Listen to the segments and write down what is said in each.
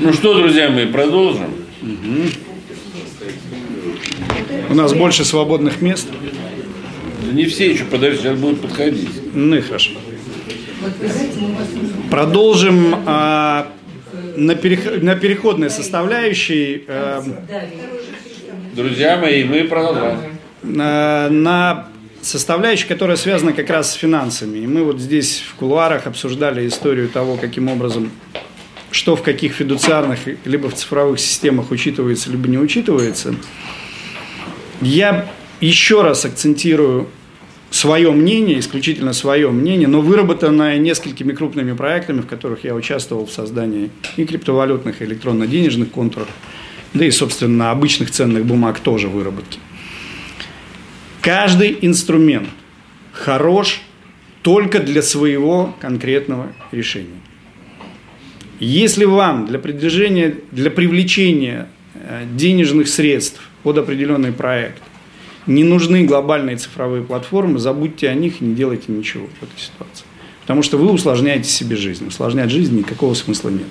Ну что, друзья мои, продолжим. У нас больше свободных мест. Да не все еще, подожди, сейчас будут подходить. Ну и хорошо. Продолжим а, на, перех- на переходной составляющей а, Друзья мои, мы продолжаем. на, на составляющей, которая связана как раз с финансами. И мы вот здесь в кулуарах обсуждали историю того, каким образом, что в каких фидуциарных либо в цифровых системах учитывается, либо не учитывается. Я еще раз акцентирую свое мнение, исключительно свое мнение, но выработанное несколькими крупными проектами, в которых я участвовал в создании и криптовалютных, и электронно-денежных контуров, да и, собственно, обычных ценных бумаг тоже выработки. Каждый инструмент хорош только для своего конкретного решения. Если вам для продвижения, для привлечения э, денежных средств под определенный проект не нужны глобальные цифровые платформы, забудьте о них и не делайте ничего в этой ситуации. Потому что вы усложняете себе жизнь. Усложнять жизнь никакого смысла нет.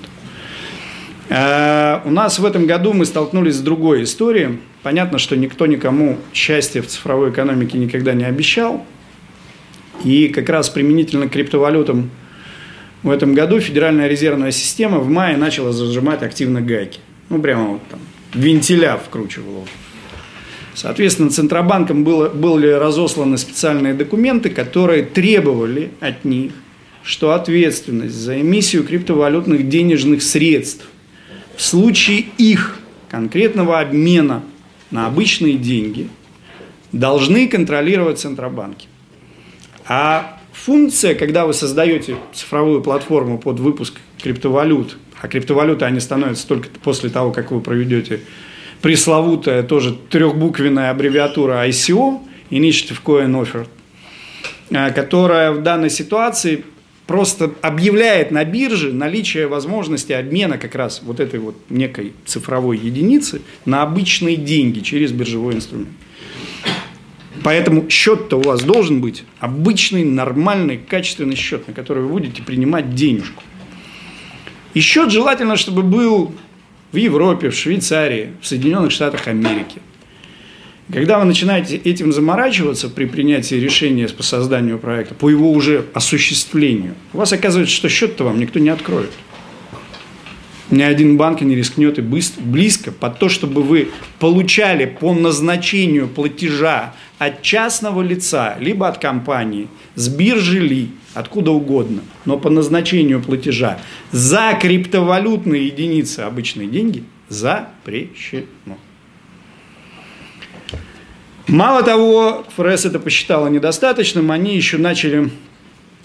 Э, У нас в этом году мы столкнулись с другой историей. Понятно, что никто никому счастья в цифровой экономике никогда не обещал. И как раз применительно к криптовалютам в этом году Федеральная резервная система в мае начала зажимать активно гайки. Ну, прямо вот там вентиля вкручивала. Соответственно, Центробанком было, были разосланы специальные документы, которые требовали от них, что ответственность за эмиссию криптовалютных денежных средств в случае их конкретного обмена на обычные деньги должны контролировать Центробанки. А функция, когда вы создаете цифровую платформу под выпуск криптовалют, а криптовалюты они становятся только после того, как вы проведете пресловутая тоже трехбуквенная аббревиатура ICO, Initiative Coin Offer, э, которая в данной ситуации просто объявляет на бирже наличие возможности обмена как раз вот этой вот некой цифровой единицы на обычные деньги через биржевой инструмент. Поэтому счет-то у вас должен быть обычный, нормальный, качественный счет, на который вы будете принимать денежку. И счет желательно, чтобы был в Европе, в Швейцарии, в Соединенных Штатах Америки. Когда вы начинаете этим заморачиваться при принятии решения по созданию проекта, по его уже осуществлению, у вас оказывается, что счет-то вам никто не откроет. Ни один банк не рискнет и быстро, близко под то, чтобы вы получали по назначению платежа от частного лица, либо от компании, с биржи ли, откуда угодно, но по назначению платежа за криптовалютные единицы обычные деньги запрещено. Мало того, ФРС это посчитала недостаточным, они еще начали,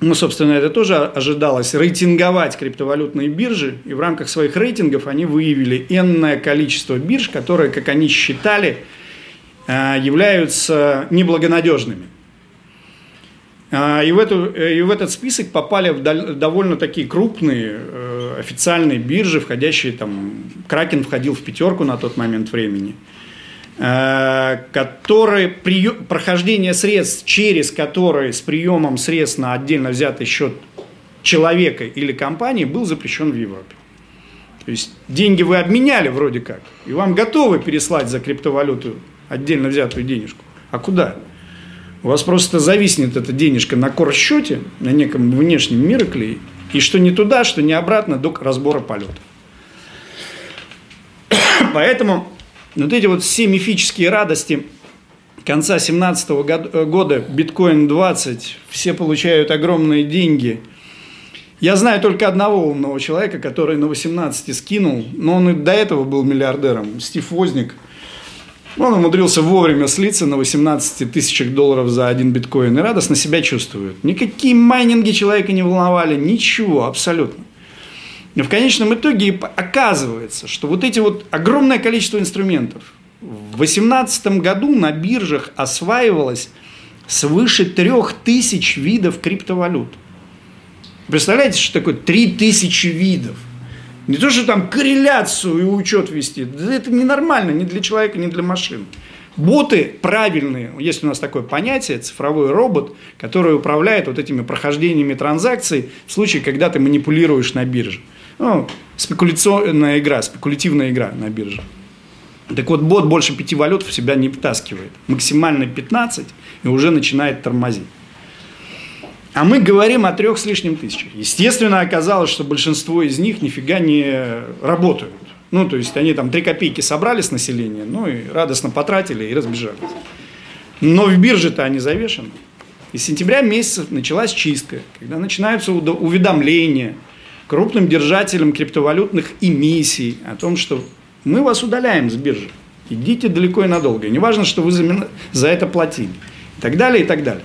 ну, собственно, это тоже ожидалось, рейтинговать криптовалютные биржи, и в рамках своих рейтингов они выявили энное количество бирж, которые, как они считали, э, являются неблагонадежными. И в, эту, и в этот список попали довольно такие крупные э, официальные биржи, входящие там, Кракен входил в пятерку на тот момент времени, э, которые, прием, прохождение средств, через которые с приемом средств на отдельно взятый счет человека или компании был запрещен в Европе. То есть деньги вы обменяли вроде как, и вам готовы переслать за криптовалюту отдельно взятую денежку. А куда? У вас просто зависнет эта денежка на корсчете, на неком внешнем мирокле, и что не туда, что не обратно до разбора полетов. Поэтому вот эти вот все мифические радости конца 2017 года, биткоин 20, все получают огромные деньги. Я знаю только одного умного человека, который на 18 скинул, но он и до этого был миллиардером, Стив Возник – он умудрился вовремя слиться на 18 тысячах долларов за один биткоин и радостно себя чувствует. Никакие майнинги человека не волновали, ничего, абсолютно. Но в конечном итоге оказывается, что вот эти вот огромное количество инструментов в 2018 году на биржах осваивалось свыше 3000 видов криптовалют. Представляете, что такое 3000 видов? Не то, что там корреляцию и учет вести. Это ненормально ни для человека, ни для машин. Боты правильные, есть у нас такое понятие, цифровой робот, который управляет вот этими прохождениями транзакций в случае, когда ты манипулируешь на бирже. Ну, спекуляционная игра, спекулятивная игра на бирже. Так вот, бот больше пяти валют в себя не втаскивает. Максимально 15 и уже начинает тормозить. А мы говорим о трех с лишним тысячах. Естественно, оказалось, что большинство из них нифига не работают. Ну, то есть они там три копейки собрали с населения, ну и радостно потратили и разбежались. Но в бирже-то они завешены. И с сентября месяца началась чистка, когда начинаются уведомления крупным держателям криптовалютных эмиссий о том, что мы вас удаляем с биржи. Идите далеко и надолго. И не важно, что вы за, за это платили. И так далее, и так далее.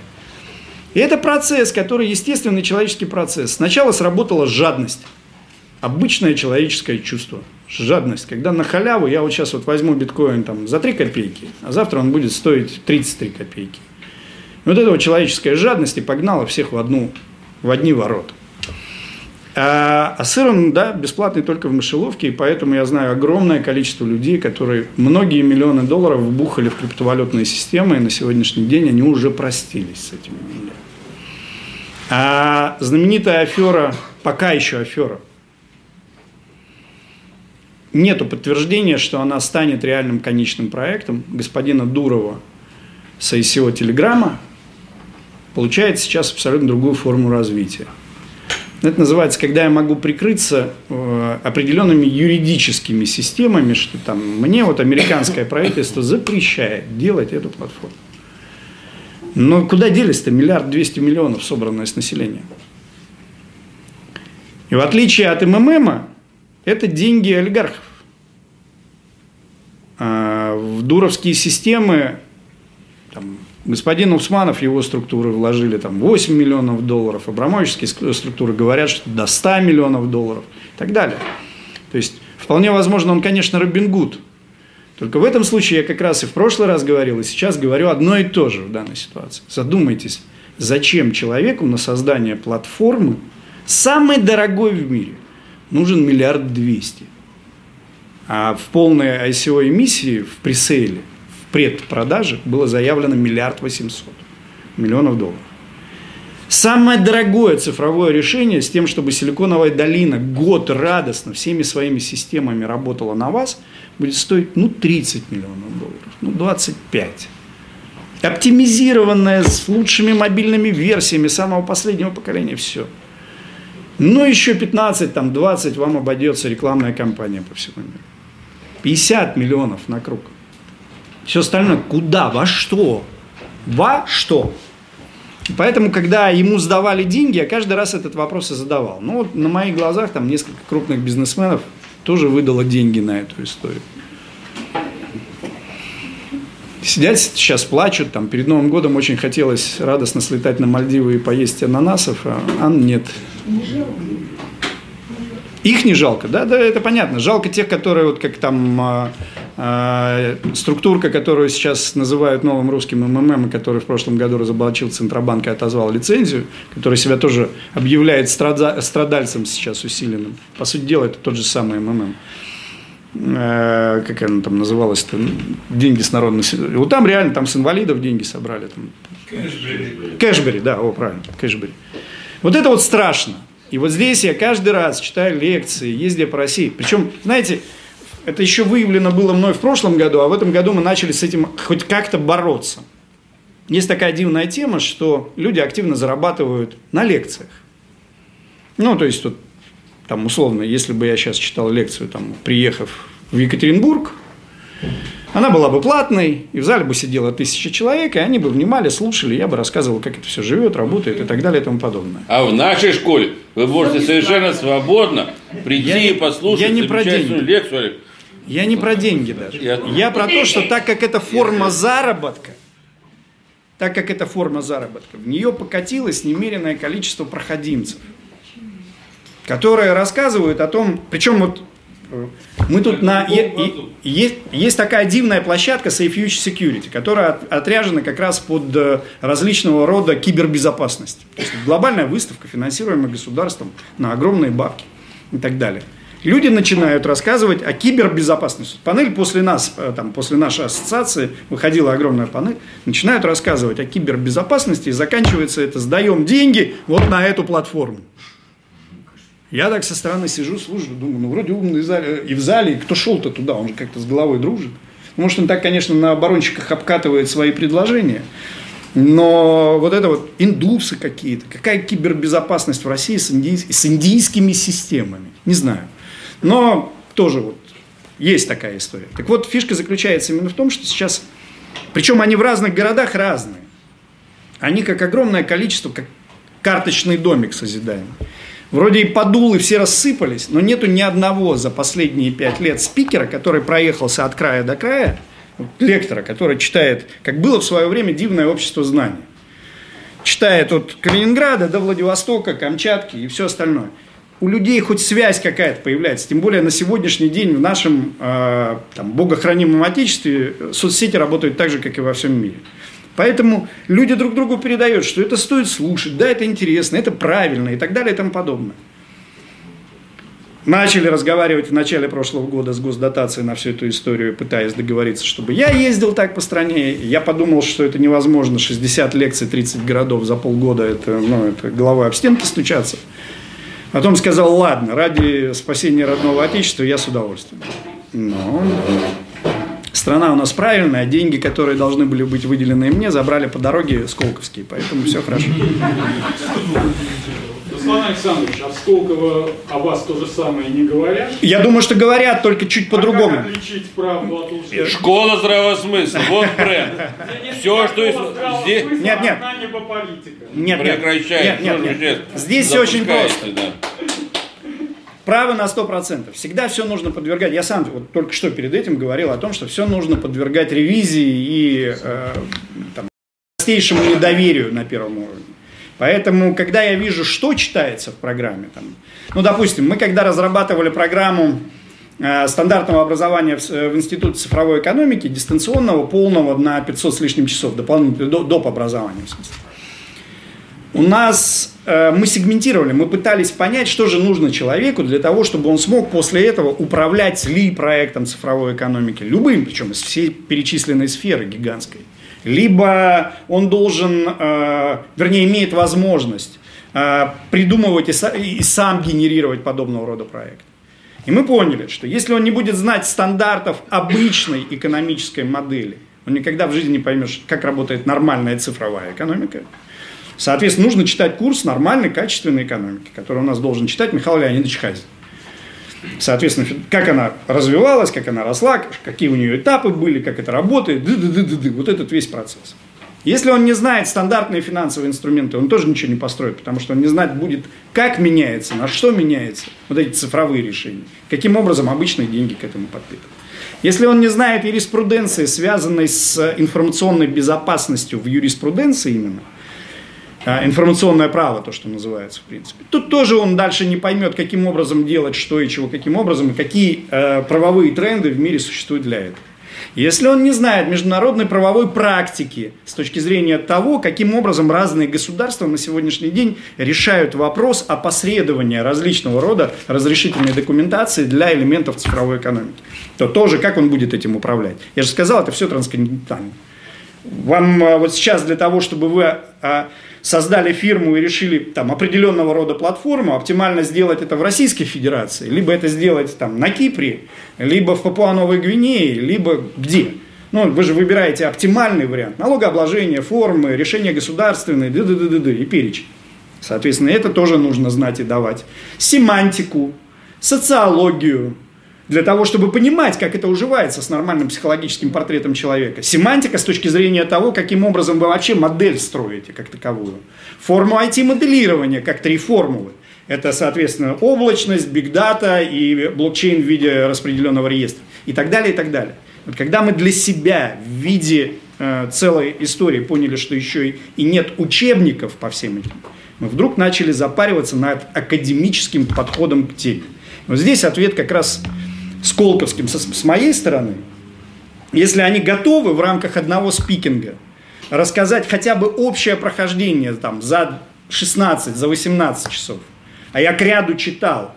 И это процесс, который естественный человеческий процесс. Сначала сработала жадность. Обычное человеческое чувство. Жадность. Когда на халяву я вот сейчас вот возьму биткоин там за 3 копейки, а завтра он будет стоить 33 копейки. И вот эта вот человеческая жадность и погнала всех в, одну, в одни ворота. А, сыр, он, да, бесплатный только в мышеловке, и поэтому я знаю огромное количество людей, которые многие миллионы долларов вбухали в криптовалютные системы, и на сегодняшний день они уже простились с этими деньгами. А знаменитая афера, пока еще афера, нету подтверждения, что она станет реальным конечным проектом господина Дурова с ICO Телеграма, получает сейчас абсолютно другую форму развития. Это называется, когда я могу прикрыться э, определенными юридическими системами, что там мне вот американское правительство запрещает делать эту платформу. Но куда делись-то миллиард двести миллионов, собранное с населения? И в отличие от МММа, это деньги олигархов. А в дуровские системы там, Господин Усманов, его структуры вложили там 8 миллионов долларов, абрамовические структуры говорят, что до 100 миллионов долларов и так далее. То есть, вполне возможно, он, конечно, Робин Гуд. Только в этом случае я как раз и в прошлый раз говорил, и сейчас говорю одно и то же в данной ситуации. Задумайтесь, зачем человеку на создание платформы, самой дорогой в мире, нужен миллиард двести. А в полной ICO эмиссии, в пресейле – предпродаже было заявлено миллиард восемьсот миллионов долларов. Самое дорогое цифровое решение с тем, чтобы Силиконовая долина год радостно всеми своими системами работала на вас, будет стоить ну 30 миллионов долларов, ну 25. Оптимизированная с лучшими мобильными версиями самого последнего поколения, все. Ну еще 15, там 20 вам обойдется рекламная кампания по всему миру. 50 миллионов на круг. Все остальное куда, во что? Во что? Поэтому, когда ему сдавали деньги, я каждый раз этот вопрос и задавал. Ну вот на моих глазах там несколько крупных бизнесменов тоже выдало деньги на эту историю. Сидят сейчас, плачут, там перед Новым годом очень хотелось радостно слетать на Мальдивы и поесть ананасов, а, а нет. Их не жалко, да, да, это понятно. Жалко тех, которые вот как там а, структурка, которую сейчас называют новым русским МММ, который в прошлом году разоблачил Центробанк и отозвал лицензию, который себя тоже объявляет страда- страдальцем сейчас усиленным. По сути дела, это тот же самый МММ. А, как она там называлась-то? Деньги с народного... Вот там реально там с инвалидов деньги собрали. Там. Кэшбери. Кэшбери, да, о, правильно, Кэшбери. Вот это вот страшно. И вот здесь я каждый раз читаю лекции, ездя по России. Причем, знаете, это еще выявлено было мной в прошлом году, а в этом году мы начали с этим хоть как-то бороться. Есть такая дивная тема, что люди активно зарабатывают на лекциях. Ну, то есть, тут, там, условно, если бы я сейчас читал лекцию, там, приехав в Екатеринбург, она была бы платной, и в зале бы сидело тысяча человек, и они бы внимали, слушали, я бы рассказывал, как это все живет, работает и так далее и тому подобное. А в нашей школе вы можете совершенно свободно прийти я, и послушать я не про деньги. лекцию. Я не про деньги даже. Я... я про то, что так как это форма заработка, так как это форма заработка, в нее покатилось немеренное количество проходимцев, которые рассказывают о том, причем вот мы тут на... Есть, есть такая дивная площадка Safe Future Security, которая отряжена как раз под э, различного рода кибербезопасность. То есть глобальная выставка, финансируемая государством на огромные бабки и так далее. Люди начинают рассказывать о кибербезопасности. Панель после нас, э, там, после нашей ассоциации, выходила огромная панель, начинают рассказывать о кибербезопасности, и заканчивается это «сдаем деньги вот на эту платформу». Я так со стороны сижу, слушаю, думаю, ну вроде умный зале, и в зале, и кто шел-то туда, он же как-то с головой дружит. Может, он так, конечно, на оборонщиках обкатывает свои предложения, но вот это вот индусы какие-то, какая кибербезопасность в России с, индийс, с индийскими системами, не знаю. Но тоже вот есть такая история. Так вот, фишка заключается именно в том, что сейчас, причем они в разных городах разные. Они как огромное количество, как карточный домик созидаем. Вроде и подулы все рассыпались, но нету ни одного за последние пять лет спикера, который проехался от края до края, лектора, который читает, как было в свое время дивное общество знаний. Читает от Калининграда до Владивостока, Камчатки и все остальное. У людей хоть связь какая-то появляется, тем более на сегодняшний день в нашем э, там, богохранимом отечестве соцсети работают так же, как и во всем мире. Поэтому люди друг другу передают, что это стоит слушать, да, это интересно, это правильно и так далее и тому подобное. Начали разговаривать в начале прошлого года с госдотацией на всю эту историю, пытаясь договориться, чтобы я ездил так по стране. Я подумал, что это невозможно. 60 лекций, 30 городов за полгода, это, ну, это головой об стенки стучаться. Потом сказал, ладно, ради спасения родного отечества я с удовольствием. Но страна у нас правильная, деньги, которые должны были быть выделены мне, забрали по дороге Сколковские, поэтому все хорошо. Руслан Александрович, а в Сколково о вас то же самое не говорят? Я думаю, что говорят, только чуть по-другому. А как отличить правду от лжи? Школа здравого смысла, вот бренд. Все, что есть здесь... Нет, нет. Она не по политика. Нет, нет, нет, нет, нет. Здесь все очень просто. да. Право на 100%. Всегда все нужно подвергать. Я сам вот только что перед этим говорил о том, что все нужно подвергать ревизии и э, там, простейшему недоверию на первом уровне. Поэтому, когда я вижу, что читается в программе, там, ну, допустим, мы когда разрабатывали программу э, стандартного образования в, э, в Институте цифровой экономики, дистанционного, полного на 500 с лишним часов, дополнительного, до, доп. образования, в смысле. У нас э, мы сегментировали, мы пытались понять, что же нужно человеку для того, чтобы он смог после этого управлять ли проектом цифровой экономики, любым, причем из всей перечисленной сферы гигантской. Либо он должен, э, вернее, имеет возможность э, придумывать и, са- и сам генерировать подобного рода проект. И мы поняли, что если он не будет знать стандартов обычной экономической модели, он никогда в жизни не поймет, как работает нормальная цифровая экономика. Соответственно, нужно читать курс нормальной, качественной экономики, который у нас должен читать Михаил Леонидович Хазин. Соответственно, как она развивалась, как она росла, какие у нее этапы были, как это работает, ды -ды -ды -ды -ды, вот этот весь процесс. Если он не знает стандартные финансовые инструменты, он тоже ничего не построит, потому что он не знает будет, как меняется, на что меняется вот эти цифровые решения, каким образом обычные деньги к этому подпитывают. Если он не знает юриспруденции, связанной с информационной безопасностью в юриспруденции именно, информационное право, то, что называется, в принципе. Тут тоже он дальше не поймет, каким образом делать, что и чего, каким образом, и какие э, правовые тренды в мире существуют для этого. Если он не знает международной правовой практики с точки зрения того, каким образом разные государства на сегодняшний день решают вопрос опосредования различного рода разрешительной документации для элементов цифровой экономики, то тоже как он будет этим управлять. Я же сказал, это все трансконтинентально. Вам а, вот сейчас для того, чтобы вы а, создали фирму и решили там определенного рода платформу, оптимально сделать это в Российской Федерации, либо это сделать там на Кипре, либо в Папуа-Новой Гвинее, либо где. Ну, вы же выбираете оптимальный вариант. Налогообложение, формы, решения государственные, ды ды ды ды ды и перечень. Соответственно, это тоже нужно знать и давать. Семантику, социологию, для того, чтобы понимать, как это уживается с нормальным психологическим портретом человека. Семантика с точки зрения того, каким образом вы вообще модель строите как таковую. Форму IT-моделирования, как три формулы. Это, соответственно, облачность, бигдата и блокчейн в виде распределенного реестра. И так далее, и так далее. Вот когда мы для себя в виде э, целой истории поняли, что еще и, и нет учебников по всем этим, мы вдруг начали запариваться над академическим подходом к теме. Вот здесь ответ как раз Сколковским с, с моей стороны, если они готовы в рамках одного спикинга рассказать хотя бы общее прохождение там, за 16, за 18 часов, а я к ряду читал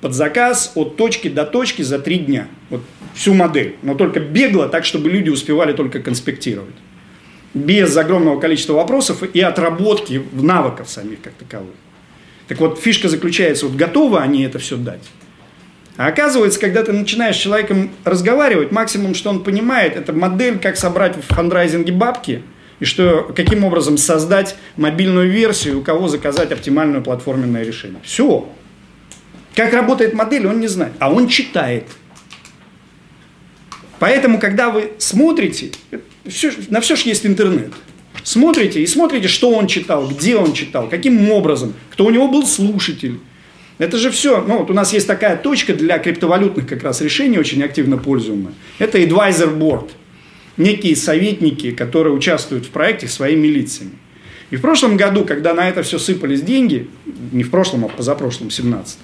под заказ от точки до точки за три дня. Вот всю модель. Но только бегло, так, чтобы люди успевали только конспектировать. Без огромного количества вопросов и отработки навыков самих как таковых. Так вот, фишка заключается, вот готовы они это все дать. А оказывается, когда ты начинаешь с человеком разговаривать, максимум, что он понимает, это модель, как собрать в фандрайзинге бабки, и что, каким образом создать мобильную версию, у кого заказать оптимальное платформенное решение. Все. Как работает модель, он не знает, а он читает. Поэтому, когда вы смотрите, все, на все же есть интернет. Смотрите и смотрите, что он читал, где он читал, каким образом, кто у него был слушатель. Это же все, ну вот у нас есть такая точка для криптовалютных как раз решений, очень активно пользуемая. Это advisor board. Некие советники, которые участвуют в проекте своими лицами. И в прошлом году, когда на это все сыпались деньги, не в прошлом, а позапрошлом, 17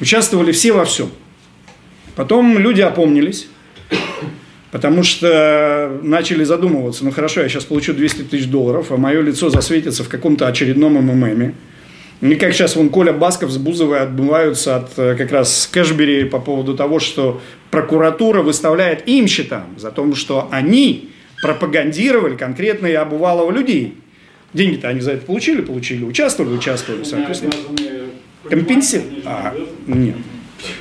участвовали все во всем. Потом люди опомнились, Потому что начали задумываться, ну хорошо, я сейчас получу 200 тысяч долларов, а мое лицо засветится в каком-то очередном МММе. Как сейчас вон Коля Басков с Бузовой отбываются от э, как раз Кэшбери по поводу того, что прокуратура выставляет им счетам за то, что они пропагандировали конкретно и обувалого людей. Деньги-то они за это получили, получили, участвовали, участвовали, соответственно. Компенсировали? А, нет.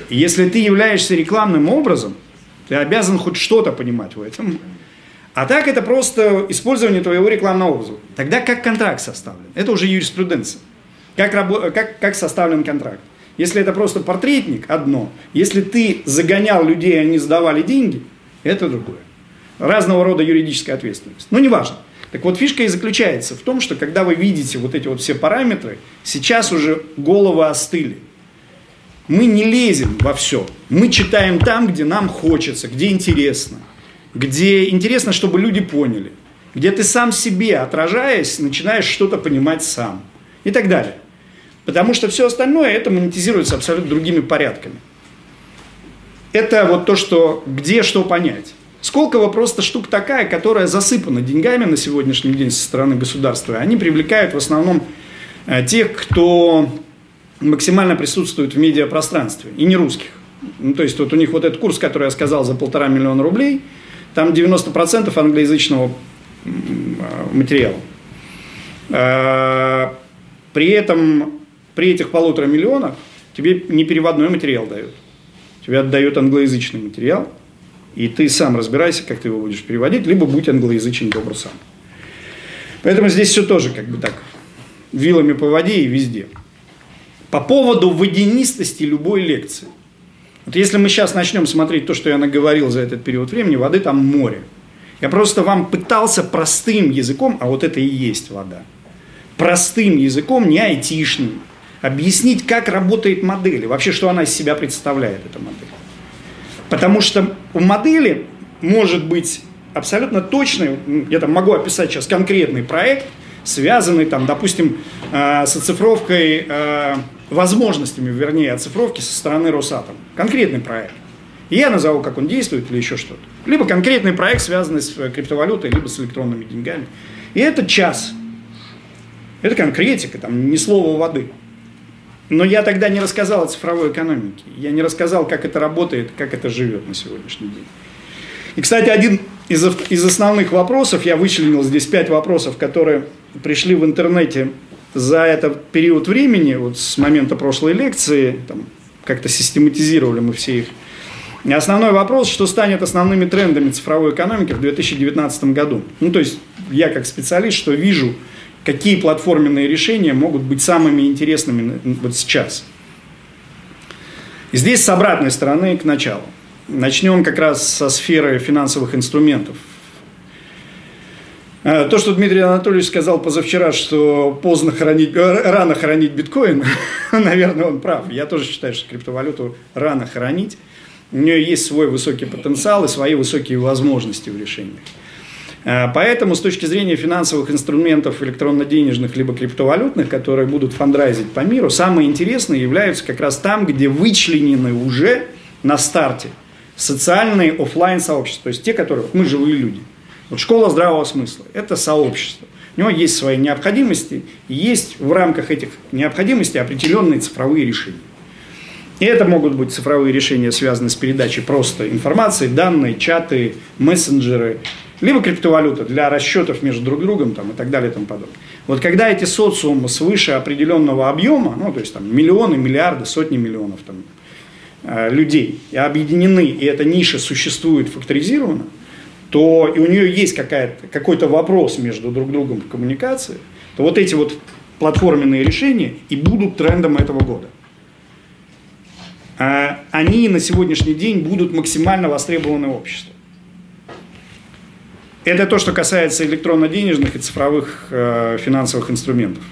Если ты являешься рекламным образом, ты обязан хоть что-то понимать в этом. А так это просто использование твоего рекламного образа. Тогда как контракт составлен? Это уже юриспруденция. Как, рабо- как, как составлен контракт? Если это просто портретник, одно. Если ты загонял людей, они сдавали деньги, это другое. Разного рода юридическая ответственность. Но неважно. Так вот, фишка и заключается в том, что когда вы видите вот эти вот все параметры, сейчас уже головы остыли. Мы не лезем во все. Мы читаем там, где нам хочется, где интересно. Где интересно, чтобы люди поняли. Где ты сам себе, отражаясь, начинаешь что-то понимать сам. И так далее. Потому что все остальное, это монетизируется абсолютно другими порядками. Это вот то, что где что понять. Сколково просто штука такая, которая засыпана деньгами на сегодняшний день со стороны государства. Они привлекают в основном э, тех, кто максимально присутствуют в медиапространстве, и не русских. Ну, то есть вот у них вот этот курс, который я сказал, за полтора миллиона рублей, там 90% англоязычного материала. А, при этом, при этих полутора миллионах тебе не переводной материал дают. Тебе отдают англоязычный материал, и ты сам разбирайся, как ты его будешь переводить, либо будь англоязычен добр сам. Поэтому здесь все тоже как бы так, вилами по воде и везде по поводу водянистости любой лекции. Вот если мы сейчас начнем смотреть то, что я наговорил за этот период времени, воды там море. Я просто вам пытался простым языком, а вот это и есть вода, простым языком, не айтишным, объяснить, как работает модель, и вообще, что она из себя представляет, эта модель. Потому что у модели может быть абсолютно точный, я там могу описать сейчас конкретный проект, связанный, там, допустим, э, с оцифровкой э, возможностями, вернее, оцифровки со стороны Росатом. Конкретный проект. И я назову, как он действует или еще что-то. Либо конкретный проект, связанный с э, криптовалютой, либо с электронными деньгами. И это час. Это конкретика, там ни слова воды. Но я тогда не рассказал о цифровой экономике. Я не рассказал, как это работает, как это живет на сегодняшний день. И, кстати, один из, из основных вопросов, я вычленил здесь пять вопросов, которые пришли в интернете за этот период времени, вот с момента прошлой лекции, там, как-то систематизировали мы все их. И основной вопрос, что станет основными трендами цифровой экономики в 2019 году. Ну, то есть я как специалист, что вижу, какие платформенные решения могут быть самыми интересными вот сейчас. И здесь с обратной стороны к началу. Начнем как раз со сферы финансовых инструментов. А, то, что Дмитрий Анатольевич сказал позавчера, что поздно хранить, э, рано хранить биткоин, наверное, он прав. Я тоже считаю, что криптовалюту рано хранить. У нее есть свой высокий потенциал и свои высокие возможности в решениях. А, поэтому с точки зрения финансовых инструментов электронно-денежных либо криптовалютных, которые будут фандрайзить по миру, самые интересные являются как раз там, где вычленены уже на старте социальные офлайн сообщества, то есть те, которые мы живые люди – вот школа здравого смысла – это сообщество. У него есть свои необходимости, и есть в рамках этих необходимостей определенные цифровые решения. И это могут быть цифровые решения, связанные с передачей просто информации, данные, чаты, мессенджеры, либо криптовалюта для расчетов между друг другом там, и так далее и тому подобное. Вот когда эти социумы свыше определенного объема, ну, то есть там миллионы, миллиарды, сотни миллионов там, э, людей объединены, и эта ниша существует факторизированно, то и у нее есть какой-то вопрос между друг другом в коммуникации, то вот эти вот платформенные решения и будут трендом этого года. А они на сегодняшний день будут максимально востребованы обществом. Это то, что касается электронно-денежных и цифровых э, финансовых инструментов.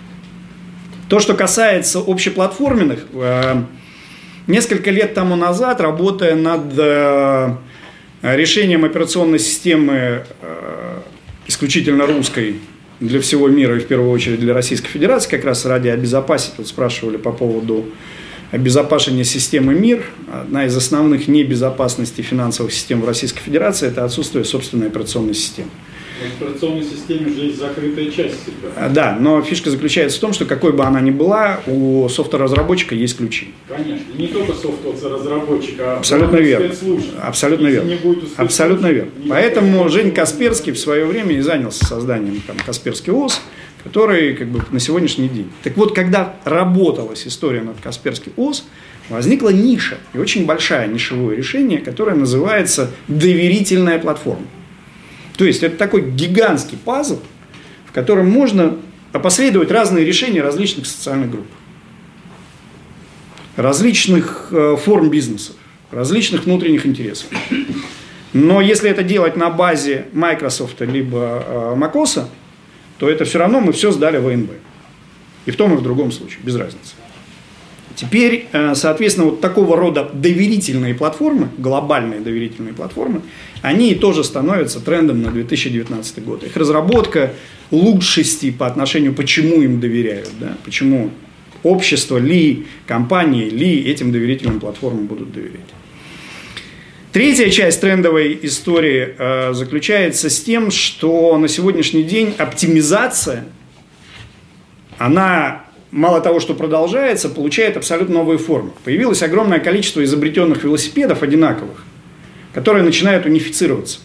То, что касается общеплатформенных, э, несколько лет тому назад, работая над э, решением операционной системы э, исключительно русской для всего мира и в первую очередь для Российской Федерации, как раз ради обезопасить, вот спрашивали по поводу обезопашения системы МИР. Одна из основных небезопасностей финансовых систем в Российской Федерации – это отсутствие собственной операционной системы. В операционной системе же есть закрытая часть всегда. А, да, но фишка заключается в том, что какой бы она ни была, у софта-разработчика есть ключи. Конечно, не только софта-разработчика, а Абсолютно верно. Абсолютно Если верно. Абсолютно верно. Поэтому Жень Касперский в свое время и занялся созданием там, Касперский ОС, который как бы на сегодняшний день. Так вот, когда работалась история над Касперский ОС, возникла ниша, и очень большая нишевое решение, которое называется доверительная платформа. То есть это такой гигантский пазл, в котором можно опосредовать разные решения различных социальных групп, различных э, форм бизнеса, различных внутренних интересов. Но если это делать на базе Microsoft либо э, MacOS, то это все равно мы все сдали в АНБ. И в том и в другом случае, без разницы. Теперь, э, соответственно, вот такого рода доверительные платформы, глобальные доверительные платформы, они тоже становятся трендом на 2019 год. Их разработка лучшести по отношению, почему им доверяют, да, почему общество ли, компании ли этим доверительным платформам будут доверять. Третья часть трендовой истории э, заключается с тем, что на сегодняшний день оптимизация, она мало того, что продолжается, получает абсолютно новые формы. Появилось огромное количество изобретенных велосипедов одинаковых, которые начинают унифицироваться.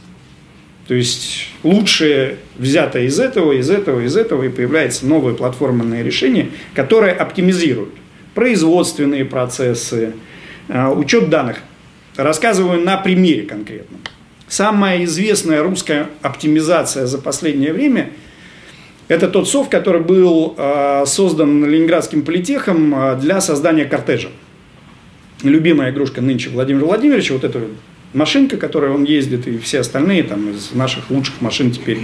То есть лучшее взято из этого, из этого, из этого, и появляется новое платформенное решение, которое оптимизирует производственные процессы, э, учет данных. Рассказываю на примере конкретном. Самая известная русская оптимизация за последнее время – это тот софт, который был э, создан Ленинградским политехом э, для создания кортежа. Любимая игрушка нынче Владимира Владимировича, вот эта машинка, которой он ездит, и все остальные там из наших лучших машин теперь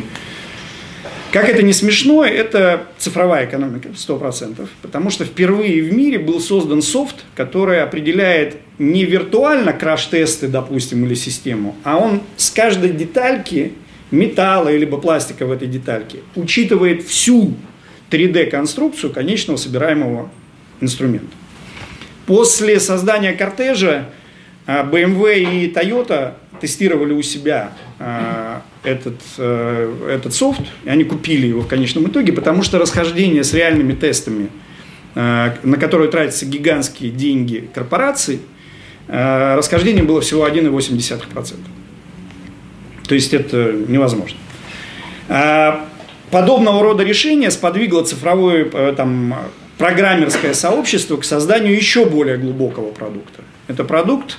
как это не смешно, это цифровая экономика, 100%. Потому что впервые в мире был создан софт, который определяет не виртуально краш-тесты, допустим, или систему, а он с каждой детальки металла либо пластика в этой детальке учитывает всю 3D-конструкцию конечного собираемого инструмента. После создания кортежа BMW и Toyota тестировали у себя э, этот, э, этот софт, и они купили его в конечном итоге, потому что расхождение с реальными тестами, э, на которые тратятся гигантские деньги корпораций, э, расхождение было всего 1,8%. То есть это невозможно. Э, подобного рода решение сподвигло цифровое э, там, программерское сообщество к созданию еще более глубокого продукта. Это продукт,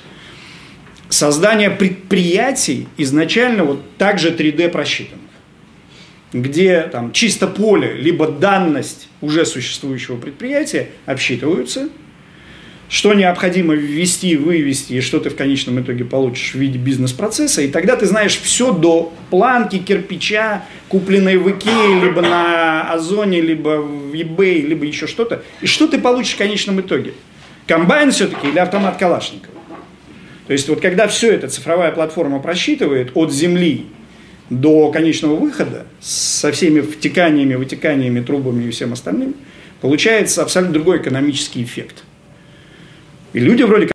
создание предприятий изначально вот также 3D просчитанных, где там чисто поле, либо данность уже существующего предприятия обсчитываются, что необходимо ввести, вывести, и что ты в конечном итоге получишь в виде бизнес-процесса, и тогда ты знаешь все до планки кирпича, купленной в Икее, либо на Озоне, либо в eBay, либо еще что-то, и что ты получишь в конечном итоге. Комбайн все-таки или автомат Калашникова? То есть вот когда все это цифровая платформа просчитывает от земли до конечного выхода со всеми втеканиями, вытеканиями, трубами и всем остальным, получается абсолютно другой экономический эффект. И люди вроде как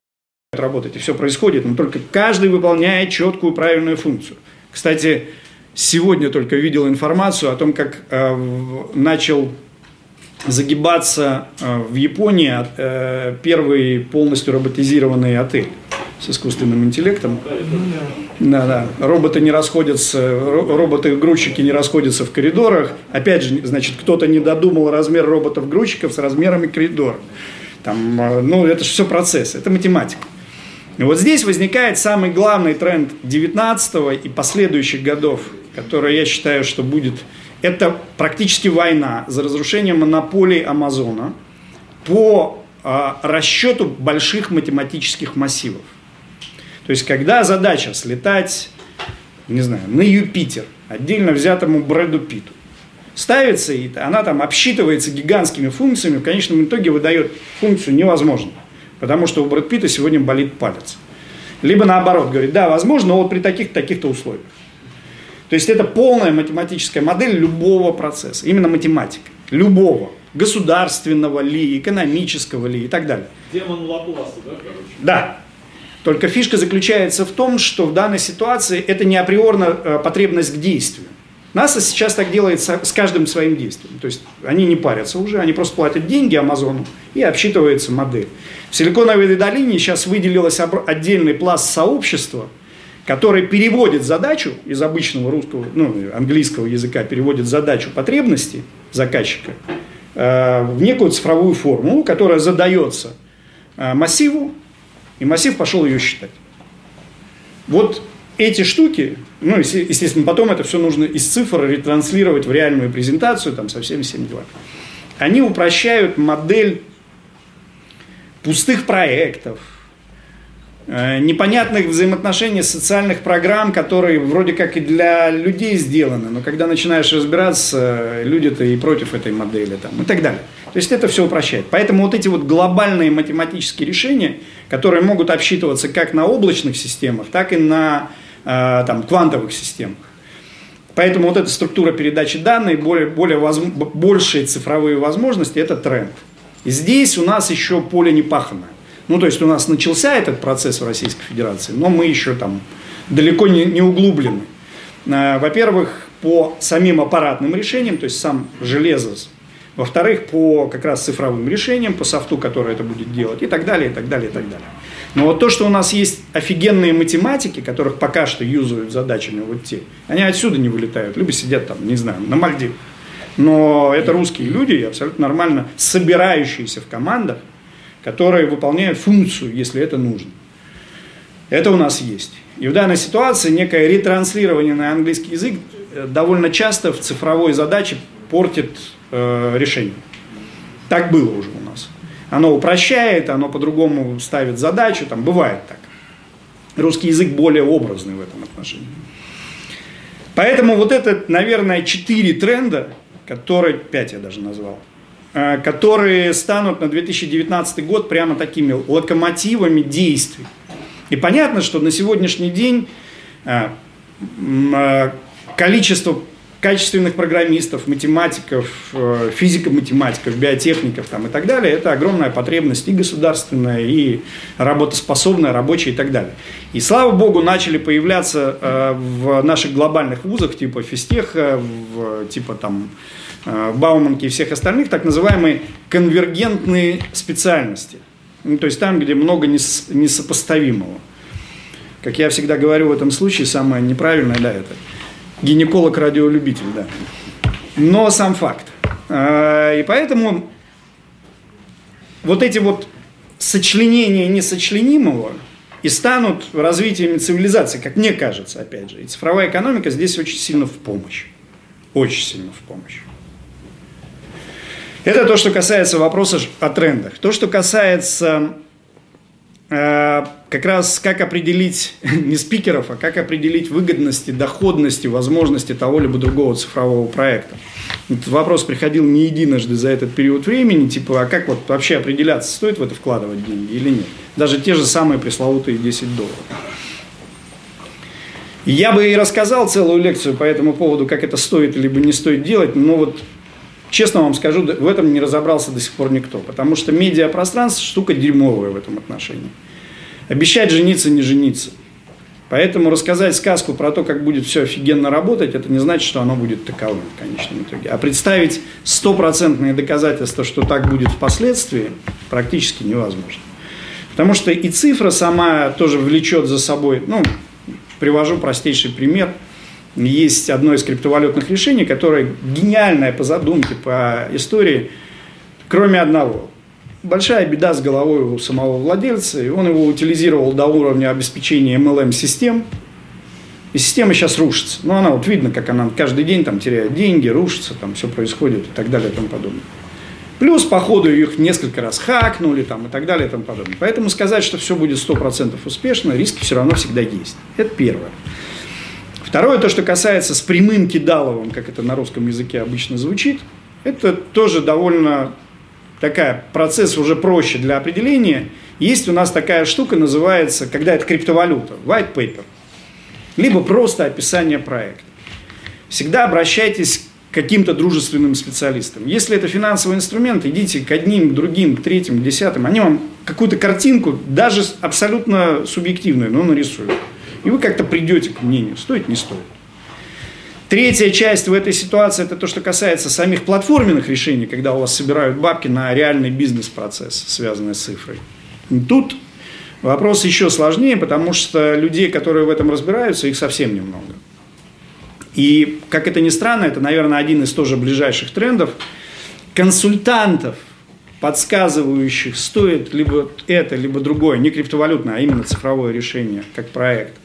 работать, и все происходит, но только каждый выполняет четкую правильную функцию. Кстати, сегодня только видел информацию о том, как э, начал загибаться э, в Японии э, первый полностью роботизированный отель. С искусственным интеллектом. Да, да. Роботы не расходятся, роботы-грузчики не расходятся в коридорах. Опять же, значит, кто-то не додумал размер роботов-грузчиков с размерами коридора. Там, э, ну, это же все процесс, это математика. И вот здесь возникает самый главный тренд 19 и последующих годов, который я считаю, что будет, это практически война за разрушение монополии Амазона по э, расчету больших математических массивов. То есть, когда задача слетать, не знаю, на Юпитер, отдельно взятому Брэду Питу, ставится, и она там обсчитывается гигантскими функциями, в конечном итоге выдает функцию невозможно, потому что у Брэда Питта сегодня болит палец. Либо наоборот, говорит, да, возможно, но вот при таких-то таких условиях. То есть это полная математическая модель любого процесса, именно математика, любого, государственного ли, экономического ли и так далее. Демон Лапласа, да, короче? Да. Только фишка заключается в том, что в данной ситуации это не априорно э, потребность к действию. НАСА сейчас так делает с каждым своим действием. То есть они не парятся уже, они просто платят деньги Амазону и обсчитывается модель. В Силиконовой долине сейчас выделилось отдельный пласт сообщества, который переводит задачу из обычного русского, ну, английского языка, переводит задачу потребности заказчика э, в некую цифровую формулу, которая задается э, массиву, и массив пошел ее считать. Вот эти штуки, ну, естественно, потом это все нужно из цифр ретранслировать в реальную презентацию, там, со всеми всеми делами. Они упрощают модель пустых проектов, непонятных взаимоотношений социальных программ, которые вроде как и для людей сделаны, но когда начинаешь разбираться, люди-то и против этой модели там, и так далее. То есть это все упрощает. Поэтому вот эти вот глобальные математические решения, которые могут обсчитываться как на облачных системах, так и на э, там, квантовых системах. Поэтому вот эта структура передачи данных, более, более воз, большие цифровые возможности – это тренд. И здесь у нас еще поле не пахано. Ну, то есть у нас начался этот процесс в Российской Федерации, но мы еще там далеко не, не углублены. Э, во-первых, по самим аппаратным решениям, то есть сам железо во-вторых, по как раз цифровым решениям, по софту, который это будет делать, и так далее, и так далее, и так далее. Но вот то, что у нас есть офигенные математики, которых пока что юзают задачами вот те, они отсюда не вылетают, либо сидят там, не знаю, на Мальдивах. Но это русские люди, абсолютно нормально собирающиеся в командах, которые выполняют функцию, если это нужно. Это у нас есть. И в данной ситуации некое ретранслирование на английский язык э, довольно часто в цифровой задаче портит э, решение. Так было уже у нас. Оно упрощает, оно по-другому ставит задачу, там бывает так. Русский язык более образный в этом отношении. Поэтому вот это, наверное, четыре тренда, которые, пять я даже назвал, которые станут на 2019 год прямо такими локомотивами действий. И понятно, что на сегодняшний день э, э, количество качественных программистов, математиков, э, физико-математиков, биотехников там, и так далее, это огромная потребность и государственная, и работоспособная, рабочая и так далее. И слава богу, начали появляться э, в наших глобальных вузах, типа физтеха, в, типа там э, Бауманки и всех остальных, так называемые конвергентные специальности. Ну, то есть там, где много нес, несопоставимого. Как я всегда говорю в этом случае, самое неправильное, да, это – Гинеколог-радиолюбитель, да. Но сам факт. А, и поэтому вот эти вот сочленения несочленимого и станут развитием цивилизации, как мне кажется, опять же. И цифровая экономика здесь очень сильно в помощь. Очень сильно в помощь. Это то, что касается вопроса о трендах. То, что касается Э, как раз как определить не спикеров, а как определить выгодности, доходности, возможности того либо другого цифрового проекта. Этот вопрос приходил не единожды за этот период времени, типа, а как вот вообще определяться, стоит в это вкладывать деньги или нет. Даже те же самые пресловутые 10 долларов. Я бы и рассказал целую лекцию по этому поводу, как это стоит либо не стоит делать, но вот честно вам скажу, в этом не разобрался до сих пор никто. Потому что медиапространство штука дерьмовая в этом отношении. Обещать жениться, не жениться. Поэтому рассказать сказку про то, как будет все офигенно работать, это не значит, что оно будет таковым в конечном итоге. А представить стопроцентные доказательства, что так будет впоследствии, практически невозможно. Потому что и цифра сама тоже влечет за собой, ну, привожу простейший пример. Есть одно из криптовалютных решений, которое гениальное по задумке, по истории, кроме одного. Большая беда с головой у самого владельца, и он его утилизировал до уровня обеспечения MLM-систем, и система сейчас рушится. Ну, она вот видно, как она каждый день там теряет деньги, рушится, там все происходит и так далее и тому подобное. Плюс, по ходу, их несколько раз хакнули там, и так далее и тому подобное. Поэтому сказать, что все будет 100% успешно, риски все равно всегда есть. Это первое. Второе, то, что касается с прямым кидаловым, как это на русском языке обычно звучит, это тоже довольно такая процесс уже проще для определения. Есть у нас такая штука, называется, когда это криптовалюта, white paper, либо просто описание проекта. Всегда обращайтесь каким-то дружественным специалистам. Если это финансовый инструмент, идите к одним, к другим, к третьим, к десятым. Они вам какую-то картинку, даже абсолютно субъективную, но нарисуют. И вы как-то придете к мнению, стоит, не стоит. Третья часть в этой ситуации, это то, что касается самих платформенных решений, когда у вас собирают бабки на реальный бизнес-процесс, связанный с цифрой. Тут вопрос еще сложнее, потому что людей, которые в этом разбираются, их совсем немного. И, как это ни странно, это, наверное, один из тоже ближайших трендов, консультантов, подсказывающих, стоит либо это, либо другое, не криптовалютное, а именно цифровое решение, как проект,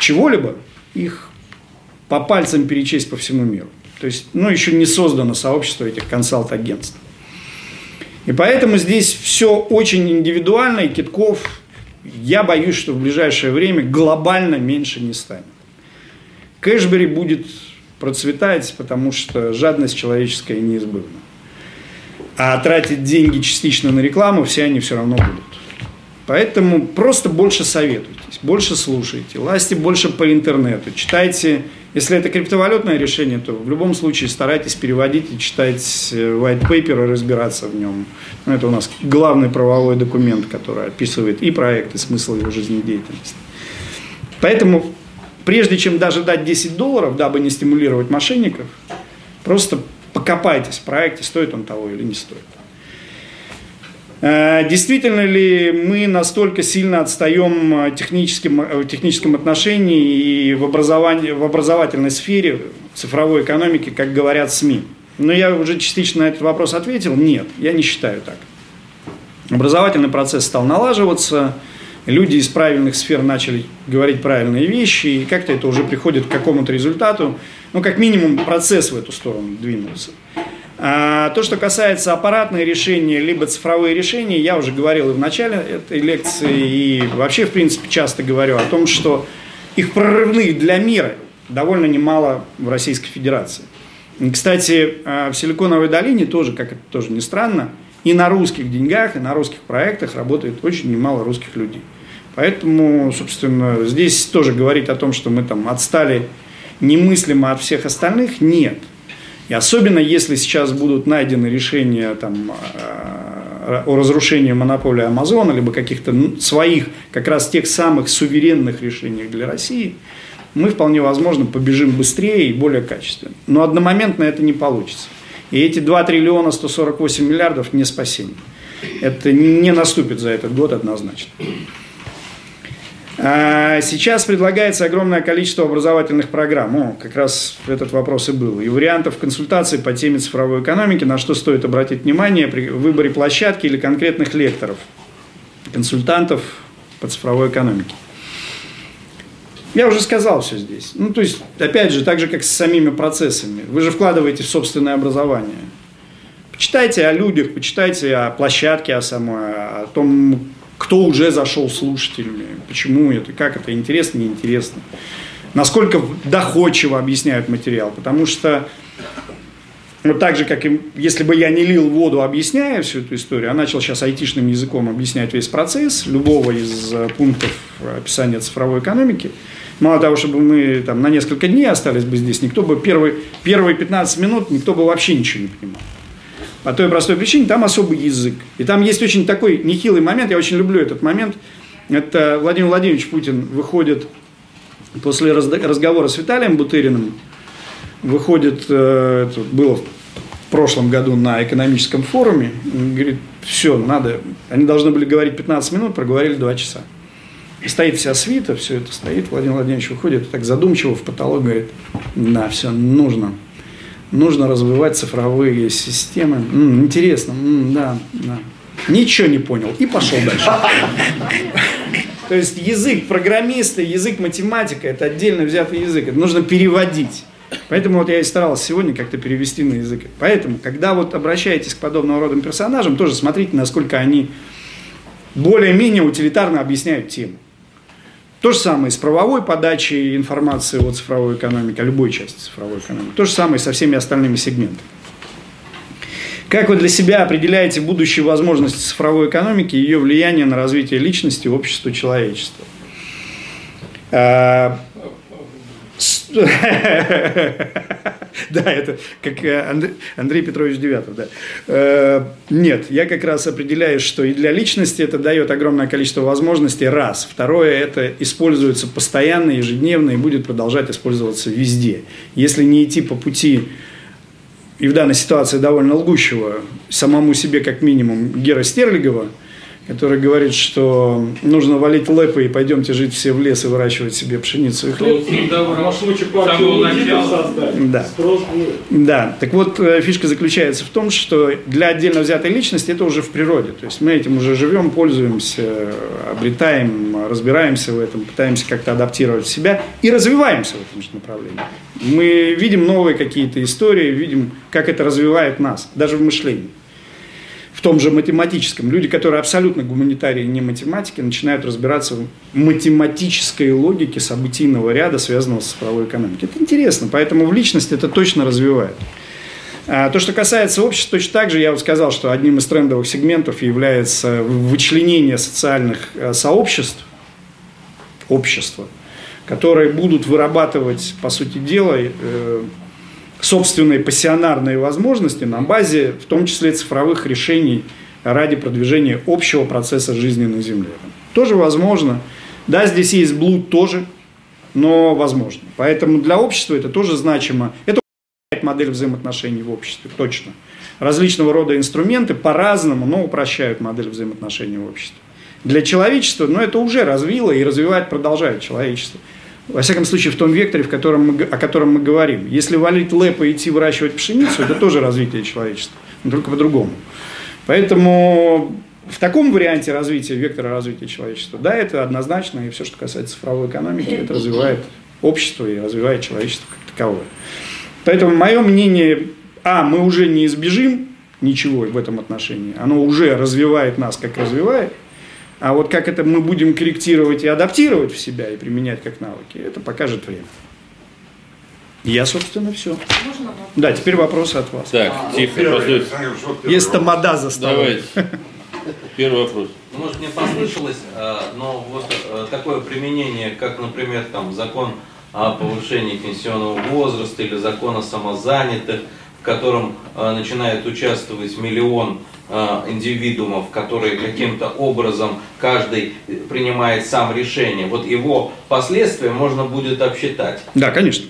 чего-либо, их по пальцам перечесть по всему миру. То есть, ну, еще не создано сообщество этих консалт-агентств. И поэтому здесь все очень индивидуально, и китков, я боюсь, что в ближайшее время глобально меньше не станет. Кэшбери будет процветать, потому что жадность человеческая неизбывна. А тратить деньги частично на рекламу все они все равно будут. Поэтому просто больше советуйтесь, больше слушайте, лазьте больше по интернету, читайте. Если это криптовалютное решение, то в любом случае старайтесь переводить и читать э, white paper и разбираться в нем. Ну, это у нас главный правовой документ, который описывает и проект, и смысл его жизнедеятельности. Поэтому прежде чем даже дать 10 долларов, дабы не стимулировать мошенников, просто покопайтесь в проекте, стоит он того или не стоит. Э, действительно ли мы настолько сильно отстаем в техническом, в техническом отношении и в, образовании, в образовательной сфере цифровой экономики, как говорят СМИ? Но я уже частично на этот вопрос ответил. Нет, я не считаю так. Образовательный процесс стал налаживаться, люди из правильных сфер начали говорить правильные вещи, и как-то это уже приходит к какому-то результату. Ну, как минимум, процесс в эту сторону двинулся. А то, что касается аппаратных решений, либо цифровые решения, я уже говорил и в начале этой лекции, и вообще, в принципе, часто говорю о том, что их прорывных для мира довольно немало в Российской Федерации. Кстати, а, в Силиконовой долине тоже, как это тоже не странно, и на русских деньгах, и на русских проектах работает очень немало русских людей. Поэтому, собственно, здесь тоже говорить о том, что мы там отстали немыслимо от всех остальных, нет. И особенно если сейчас будут найдены решения там, а, о разрушении монополии Амазона, либо каких-то своих, как раз тех самых суверенных решений для России, мы вполне возможно побежим быстрее и более качественно. Но одномоментно это не получится. И эти 2 триллиона 148 миллиардов не спасение. Это не наступит за этот год однозначно. А сейчас предлагается огромное количество образовательных программ. О, как раз этот вопрос и был. И вариантов консультаций по теме цифровой экономики, на что стоит обратить внимание при выборе площадки или конкретных лекторов, консультантов по цифровой экономике. Я уже сказал все здесь. Ну, то есть, опять же, так же, как с самими процессами. Вы же вкладываете в собственное образование. Почитайте о людях, почитайте о площадке, о самой, о том, кто уже зашел слушателями, почему это, как это, интересно, неинтересно. Насколько доходчиво объясняют материал. Потому что вот так же, как и если бы я не лил воду, объясняя всю эту историю, а начал сейчас айтишным языком объяснять весь процесс любого из э, пунктов описания цифровой экономики – Мало того, чтобы мы там на несколько дней остались бы здесь, никто бы первые, первые 15 минут, никто бы вообще ничего не понимал. По той простой причине, там особый язык. И там есть очень такой нехилый момент, я очень люблю этот момент. Это Владимир Владимирович Путин выходит после разговора с Виталием Бутыриным, выходит, э, это было прошлом году на экономическом форуме. Говорит, все, надо. Они должны были говорить 15 минут, проговорили 2 часа. Стоит вся свита, все это стоит. Владимир Владимирович выходит так задумчиво в потолок, говорит, да, все, нужно. Нужно развивать цифровые системы. М, интересно, м, да, да. Ничего не понял. И пошел дальше. То есть язык программиста, язык математика – это отдельно взятый язык. Это нужно переводить. Поэтому вот я и старался сегодня как-то перевести на язык. Поэтому, когда вот обращаетесь к подобного рода персонажам, тоже смотрите, насколько они более-менее утилитарно объясняют тему. То же самое с правовой подачей информации о цифровой экономике, о любой части цифровой экономики. То же самое со всеми остальными сегментами. Как вы для себя определяете будущие возможности цифровой экономики и ее влияние на развитие личности, общества, человечества? Да, это как э, Андрей Петрович Девятов, да. Э, нет, я как раз определяю, что и для личности это дает огромное количество возможностей, раз. Второе, это используется постоянно, ежедневно и будет продолжать использоваться везде. Если не идти по пути и в данной ситуации довольно лгущего самому себе как минимум Гера Стерлигова – который говорит, что нужно валить лэпы и пойдемте жить все в лес и выращивать себе пшеницу и хлеб. Да. да. Так вот, э, фишка заключается в том, что для отдельно взятой личности это уже в природе. То есть мы этим уже живем, пользуемся, обретаем, разбираемся в этом, пытаемся как-то адаптировать себя и развиваемся в этом же направлении. Мы видим новые какие-то истории, видим, как это развивает нас, даже в мышлении том же математическом. Люди, которые абсолютно гуманитарии, не математики, начинают разбираться в математической логике событийного ряда, связанного с цифровой экономикой. Это интересно, поэтому в личности это точно развивает. А то, что касается общества, точно так же я вот сказал, что одним из трендовых сегментов является вычленение социальных э, сообществ, общества, которые будут вырабатывать, по сути дела, э, собственные пассионарные возможности на базе, в том числе цифровых решений ради продвижения общего процесса жизни на Земле. Тоже возможно. Да, здесь есть блуд тоже, но возможно. Поэтому для общества это тоже значимо. Это модель взаимоотношений в обществе, точно. Различного рода инструменты по-разному, но упрощают модель взаимоотношений в обществе. Для человечества, но ну, это уже развило и развивает, продолжает человечество во всяком случае, в том векторе, в котором мы, о котором мы говорим. Если валить лэпа и идти выращивать пшеницу, это тоже развитие человечества, но только по-другому. Поэтому в таком варианте развития, вектора развития человечества, да, это однозначно, и все, что касается цифровой экономики, это развивает общество и развивает человечество как таковое. Поэтому мое мнение, а, мы уже не избежим ничего в этом отношении, оно уже развивает нас, как развивает, а вот как это мы будем корректировать и адаптировать в себя и применять как навыки, это покажет время. Я, собственно, все. Можно Да, теперь вопросы от вас. Так, а, тихо, послушайте. Есть тамада за столом. Давайте. Первый вопрос. Ну, может, мне послышалось, э, но вот э, такое применение, как, например, там закон о повышении пенсионного возраста или закон о самозанятых, в котором э, начинает участвовать миллион индивидуумов, которые каким-то образом каждый принимает сам решение, вот его последствия можно будет обсчитать. Да, конечно.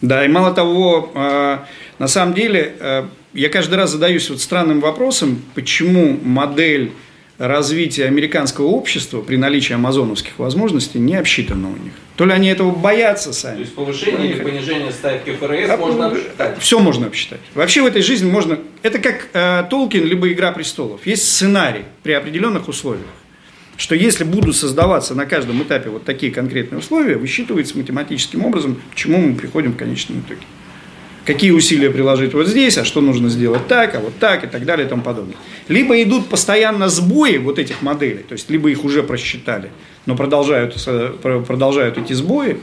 Да, и мало того, э, на самом деле, э, я каждый раз задаюсь вот странным вопросом, почему модель развития американского общества при наличии амазоновских возможностей не обсчитано у них. То ли они этого боятся сами. То есть повышение или понижение ставки ФРС а, можно обсчитать? Все можно обсчитать. Вообще в этой жизни можно... Это как э, Толкин, либо «Игра престолов». Есть сценарий при определенных условиях что если будут создаваться на каждом этапе вот такие конкретные условия, высчитывается математическим образом, к чему мы приходим в конечном итоге какие усилия приложить вот здесь, а что нужно сделать так, а вот так и так далее и тому подобное. Либо идут постоянно сбои вот этих моделей, то есть либо их уже просчитали, но продолжают, продолжают эти сбои,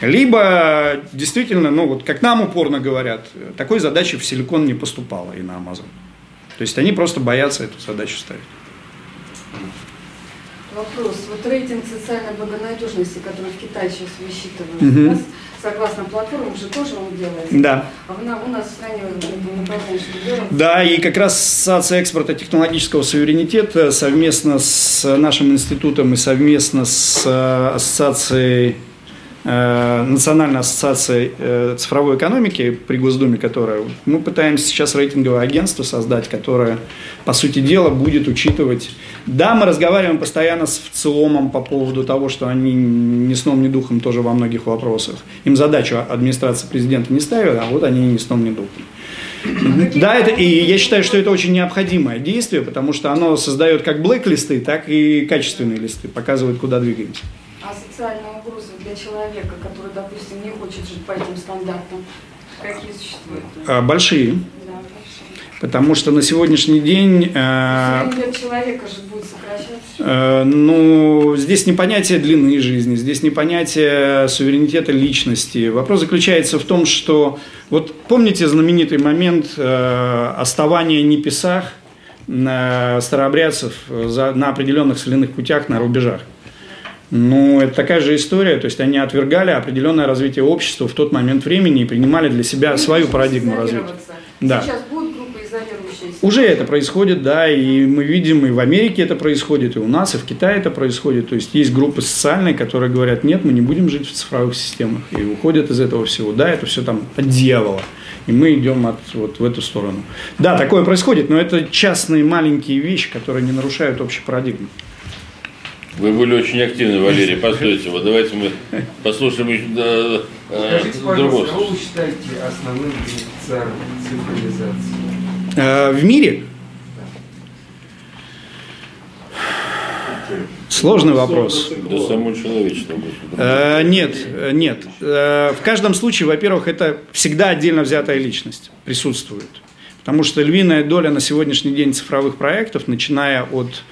либо действительно, ну вот как нам упорно говорят, такой задачи в Силикон не поступало и на Amazon. То есть они просто боятся эту задачу ставить. Вопрос. Вот рейтинг социальной благонадежности, который в Китае сейчас высчитывают, угу. у нас согласно платформам же тоже он делается. Да. А у нас в стране направление Да, и как раз Ассоциация экспорта технологического суверенитета совместно с нашим институтом и совместно с э, Ассоциацией Национальной ассоциации э, цифровой экономики при Госдуме, которая мы пытаемся сейчас рейтинговое агентство создать, которое, по сути дела, будет учитывать. Да, мы разговариваем постоянно с ВЦИОМом по поводу того, что они ни сном, ни духом тоже во многих вопросах. Им задачу администрации президента не ставят, а вот они ни сном, ни духом. Да, это, и я считаю, что это очень необходимое действие, потому что оно создает как блэк-листы, так и качественные листы, показывает, куда двигаемся. А социальные угрозы для человека, который, допустим, не хочет жить по этим стандартам, какие существуют? А, большие. Да, хорошо. Потому что на сегодняшний день... э, человека же будет сокращаться. Э, Ну, здесь не понятие длины жизни, здесь не понятие суверенитета личности. Вопрос заключается в том, что вот помните знаменитый момент э, оставания неписах старообрядцев за, на определенных соляных путях на рубежах? Ну, это такая же история, то есть они отвергали определенное развитие общества в тот момент времени и принимали для себя свою парадигму развития. Да. Сейчас будут группы изолирующиеся. Уже это происходит, да, и мы видим, и в Америке это происходит, и у нас, и в Китае это происходит. То есть есть группы социальные, которые говорят, нет, мы не будем жить в цифровых системах, и уходят из этого всего. Да, это все там от дьявола, и мы идем от, вот в эту сторону. Да, такое происходит, но это частные маленькие вещи, которые не нарушают общей парадигму. Вы были очень активны, Валерий. Постойте, вот давайте мы послушаем еще э, э, Скажите, другого. пожалуйста, кого вы считаете основным бенефициаром цифровизации? Э, В мире сложный вопрос. Да само человечество. Э, Нет, нет. В каждом случае, во-первых, это всегда отдельно взятая личность присутствует. Потому что львиная доля на сегодняшний день цифровых проектов, начиная от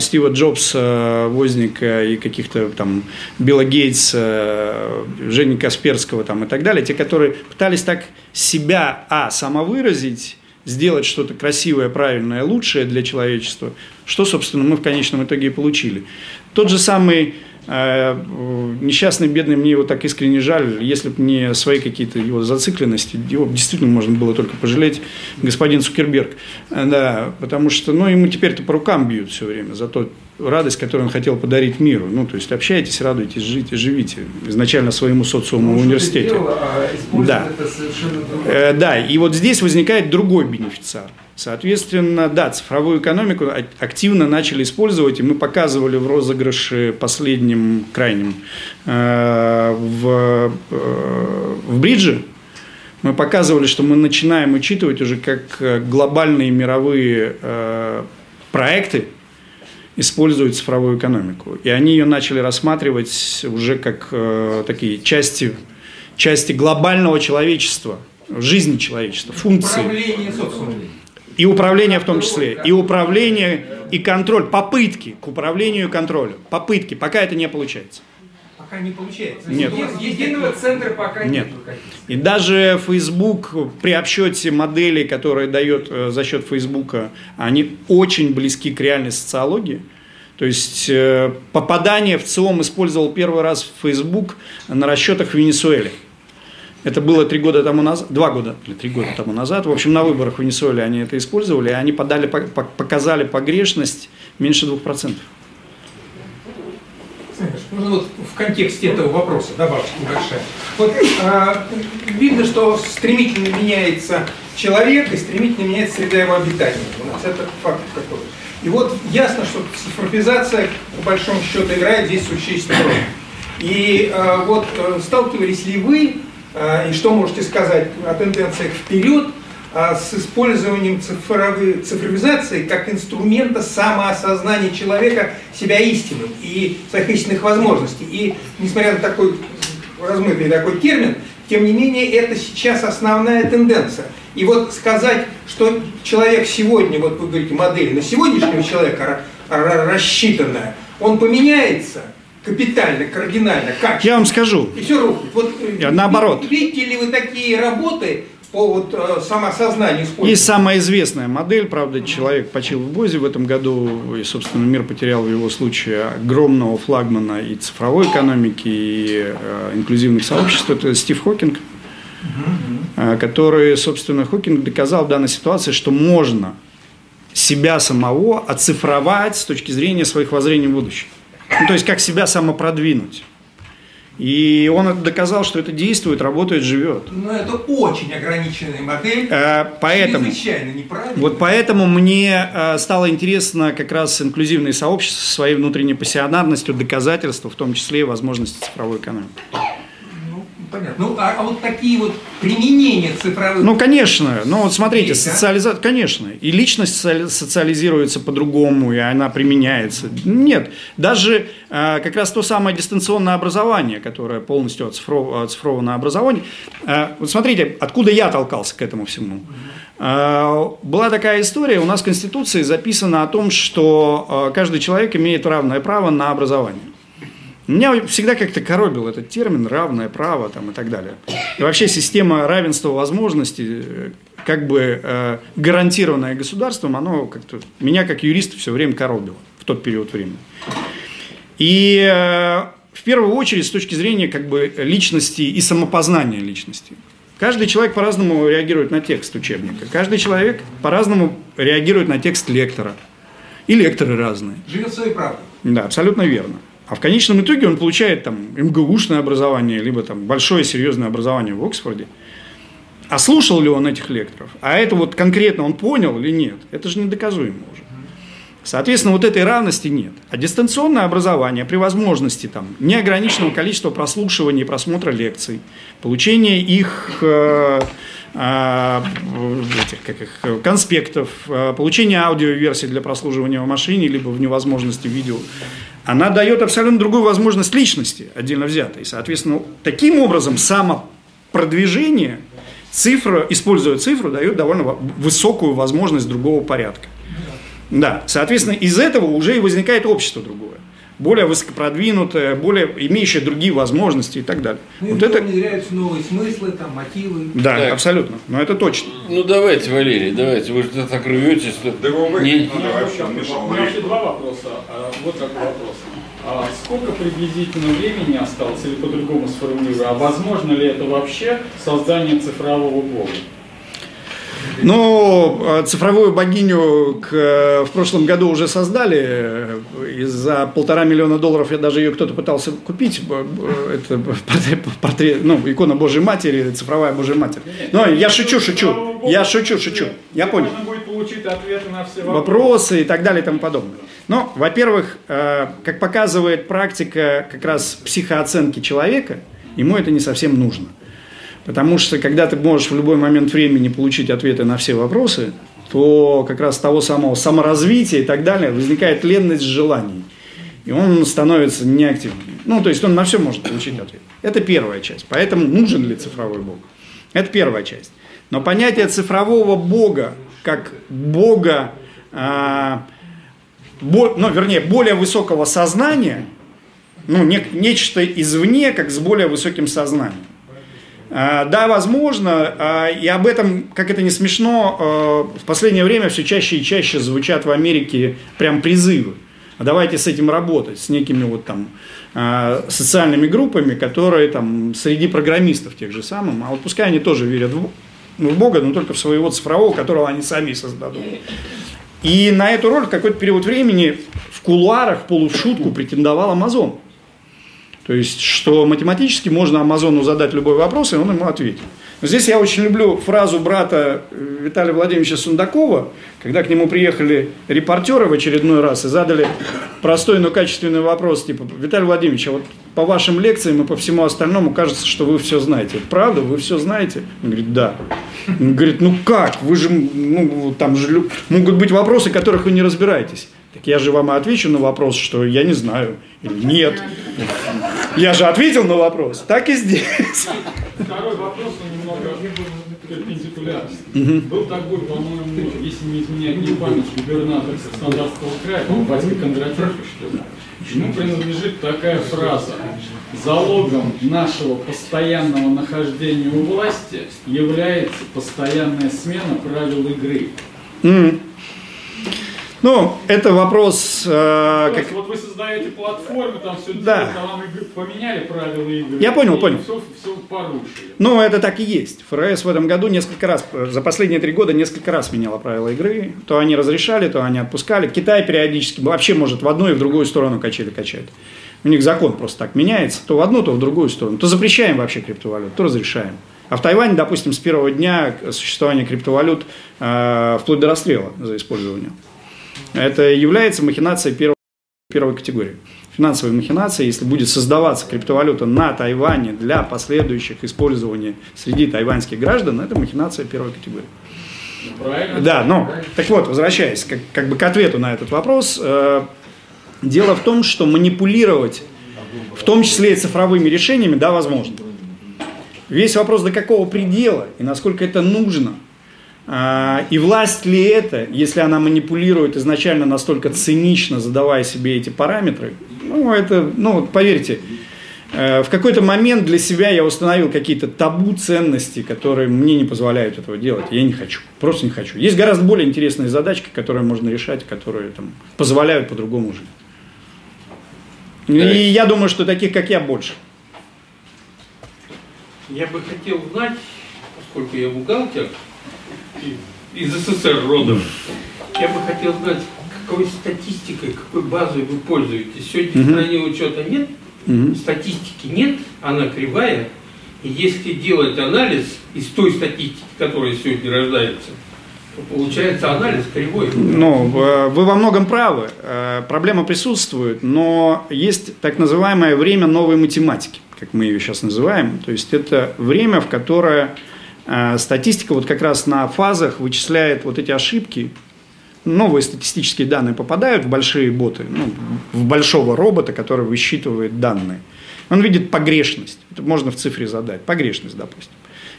Стива Джобса, Возника и каких-то там Билла Гейтса, Жени Касперского там, и так далее, те, которые пытались так себя, а, самовыразить, сделать что-то красивое, правильное, лучшее для человечества, что, собственно, мы в конечном итоге и получили. Тот же самый э, несчастный, бедный, мне его так искренне жаль, если бы не свои какие-то его зацикленности, его действительно можно было только пожалеть, господин Цукерберг. Э, Да, потому что, ну, ему теперь-то по рукам бьют все время за ту радость, которую он хотел подарить миру. Ну, то есть общайтесь, радуйтесь, жите, живите. Изначально своему социуму в Он что-то университете. сделал, а Да. Э, Да, и вот здесь возникает другой бенефициар. Соответственно, да, цифровую экономику а- активно начали использовать, и мы показывали в розыгрыше последнем, крайнем, э, в, э, в бридже, мы показывали, что мы начинаем учитывать уже как э, глобальные мировые э, проекты, используют цифровую экономику. И они ее начали рассматривать уже как э, такие части, части глобального человечества, жизни человечества, функции. Управление. И управление в том числе. И управление, и контроль. Попытки к управлению и контролю. Попытки. Пока это не получается. Пока не получается. Нет. Е- Единого центра пока Нет. нет. И даже Facebook при обсчете моделей, которые дает э, за счет Facebook, они очень близки к реальной социологии. То есть э, попадание в ЦИОМ использовал первый раз Facebook на расчетах в Венесуэле. Это было три года тому назад, два года или три года тому назад. В общем, на выборах в Венесуэле они это использовали, и они подали, по- по- показали погрешность меньше 2%. Знаешь, ну вот в контексте этого вопроса добавка небольшая. Вот а, видно, что стремительно меняется человек и стремительно меняется среда его обитания. У нас это факт такой. И вот ясно, что цифровизация, по большому счету, играет здесь существенную роль. И а, вот а, сталкивались ли вы, а, и что можете сказать о тенденциях вперед, с использованием цифровой, цифровизации как инструмента самоосознания человека себя истинным и своих истинных возможностей. И несмотря на такой размытый такой термин, тем не менее это сейчас основная тенденция. И вот сказать, что человек сегодня, вот вы говорите, модель на сегодняшнего человека ра- ра- рассчитанная, он поменяется капитально, кардинально, как? Я вам скажу, И все рухнет. Вот, э, наоборот. ви- Видите ли вы такие работы по вот, э, самосознанию использования? И самая известная модель, правда, человек почил в Бозе в этом году, и, собственно, мир потерял в его случае огромного флагмана и цифровой экономики, и э, инклюзивных сообществ, это Стив Хокинг, э, который, собственно, Хокинг доказал в данной ситуации, что можно себя самого оцифровать с точки зрения своих воззрений в будущее. Ну, то есть, как себя самопродвинуть. И он доказал, что это действует, работает, живет. Но это очень ограниченная модель. Э, поэтому, чрезвычайно неправильно. вот поэтому мне э, стало интересно как раз инклюзивные сообщества со своей внутренней пассионарностью, доказательства, в том числе и возможности цифровой экономики. Ну, понятно. Ну, а, а вот такие вот применения цифровых... Ну, конечно. Ну, вот смотрите, Есть, да? социализация, конечно. И личность социали- социализируется по-другому, и она применяется. Нет, даже э, как раз то самое дистанционное образование, которое полностью оцифров- оцифровано образование. Э, вот смотрите, откуда я толкался к этому всему. Э, была такая история, у нас в Конституции записано о том, что каждый человек имеет равное право на образование. Меня всегда как-то коробил этот термин «равное право» там, и так далее. И вообще система равенства возможностей, э, как бы э, гарантированная государством, оно как-то меня как юриста все время коробило в тот период времени. И э, в первую очередь с точки зрения как бы личности и самопознания личности. Каждый человек по-разному реагирует на текст учебника. Каждый человек по-разному реагирует на текст лектора. И лекторы разные. Живет своей правдой. Да, абсолютно верно. А в конечном итоге он получает там МГУшное образование, либо там большое серьезное образование в Оксфорде. А слушал ли он этих лекторов? А это вот конкретно он понял или нет? Это же недоказуемо уже. Соответственно, вот этой равности нет. А дистанционное образование при возможности там, неограниченного количества прослушивания и просмотра лекций, получения их, э, этих, как их конспектов, э, получения аудиоверсий для прослушивания в машине, либо в невозможности видео, она дает абсолютно другую возможность личности, отдельно взятой. Соответственно, таким образом самопродвижение, цифра, используя цифру, дает довольно во- высокую возможность другого порядка. Да, соответственно, из этого уже и возникает общество другое. Более высокопродвинутое, более имеющее другие возможности и так далее. Ну, вот это, внедряются новые смыслы, там, мотивы. да, Так. абсолютно. Но это точно. Ну давайте, Валерий, давайте, вы же так рветесь, что... Да вы- Не- надо вообще, У Миша, меня вообще два вопроса. А, Вот такой вопрос. А сколько приблизительно времени осталось, или по-другому сформулирую, а возможно ли это вообще создание цифрового бога? Ну, э, цифровую богиню к, э, в прошлом году уже создали. э, И за полтора миллиона долларов я даже ее кто-то пытался купить. Б- Это портрет, портрет- ну, икона Божьей Матери, цифровая Божья Матерь. Но я шучу, шучу. Я шучу, шучу. Я понял. Можно будет получить ответы на все вопросы. вопросы и так далее и тому подобное. Но, во-первых, э, как показывает практика как раз психооценки человека, ему это не совсем нужно. Потому что, когда ты можешь в любой момент времени получить ответы на все вопросы, то как раз того самого саморазвития и так далее возникает ленность желаний. И он становится неактивным. Ну, то есть он на все может получить ответ. Это первая часть. Поэтому нужен ли цифровой бог? Это первая часть. Но понятие цифрового бога, как бога, а, бо- ну, вернее, более высокого сознания, ну, не- нечто извне, как с более высоким сознанием. А, Да, возможно, а, и об этом, как это не смешно, а, в последнее время все чаще и чаще звучат в Америке прям призывы. Давайте с этим работать, с некими вот там социальными группами, которые там среди программистов тех же самых, а вот пускай они тоже верят в, ну, в Бога, но только в своего цифрового, которого они сами создадут. И на эту роль в какой-то период времени в кулуарах, полу в шутку претендовал Амазон. То есть, что математически можно Амазону задать любой вопрос, и он ему ответит. Но здесь я очень люблю фразу брата э, Виталия Владимировича Сундакова, когда к нему приехали репортеры в очередной раз и задали простой, но качественный вопрос, типа, Виталий Владимирович, а вот по вашим лекциям и по всему остальному кажется, что вы все знаете. Правда? Вы все знаете? Он говорит, да. Он говорит, ну как? Вы же, ну, там же могут быть вопросы, которых вы не разбираетесь. Так я же вам и отвечу на вопрос, что я не знаю или нет. Я же ответил на вопрос. Так и здесь. Второй вопрос, он немного перпендикулярный. Был такой, по-моему, если не изменяет мне память, губернатор Краснодарского края, по-моему, Вадим Кондратенко, что ли. Ему принадлежит такая фраза. Залогом нашего постоянного нахождения у власти является постоянная смена правил игры. Ну, это вопрос, э, как вот вы создаете платформу, там все Да. делаете, а вам игры поменяли правила игры. Я понял, понял. Все, все порушили. Ну, это так и есть. ФРС в этом году несколько раз, за последние три года несколько раз меняла правила игры. То они разрешали, то они отпускали. Китай периодически вообще может в одну и в другую сторону качели качать. у них закон просто так меняется, то в одну, то в другую сторону, то запрещаем вообще криптовалют, то разрешаем. А в Тайване, допустим, с первого дня существования криптовалют э, вплоть до расстрела за использование. Это является махинацией первого, первой категории. Финансовой махинацией, если будет создаваться криптовалюта на Тайване для последующих использований среди тайваньских граждан, это махинация первой категории. Правильно? Да, но так вот, возвращаясь как, как бы к ответу на этот вопрос, э, дело в том, что манипулировать, в том числе и цифровыми решениями, да, возможно. Весь вопрос до какого предела и насколько это нужно. А, и власть ли это, если она манипулирует изначально настолько цинично, задавая себе эти параметры, ну, это, ну, поверьте, э, в какой-то момент для себя я установил какие-то табу ценности, которые мне не позволяют этого делать. Я не хочу, просто не хочу. Есть гораздо более интересные задачки, которые можно решать, которые там, позволяют по-другому жить. И я думаю, что таких, как я, больше. Я бы хотел знать, поскольку я бухгалтер из СССР родом, я бы хотел знать, какой статистикой, какой базой вы пользуетесь. Сегодня в стране учета нет, статистики нет, она кривая. И если делать анализ из той статистики, которая сегодня рождается, то получается анализ кривой. Ну, э, вы во многом правы. Э, проблема присутствует, но есть так называемое время новой математики как мы ее сейчас называем. То есть это время, в которое статистика вот как раз на фазах вычисляет вот эти ошибки. Новые статистические данные попадают в большие боты, ну, в большого робота, который высчитывает данные. Он видит погрешность. Это можно в цифре задать. Погрешность, допустим.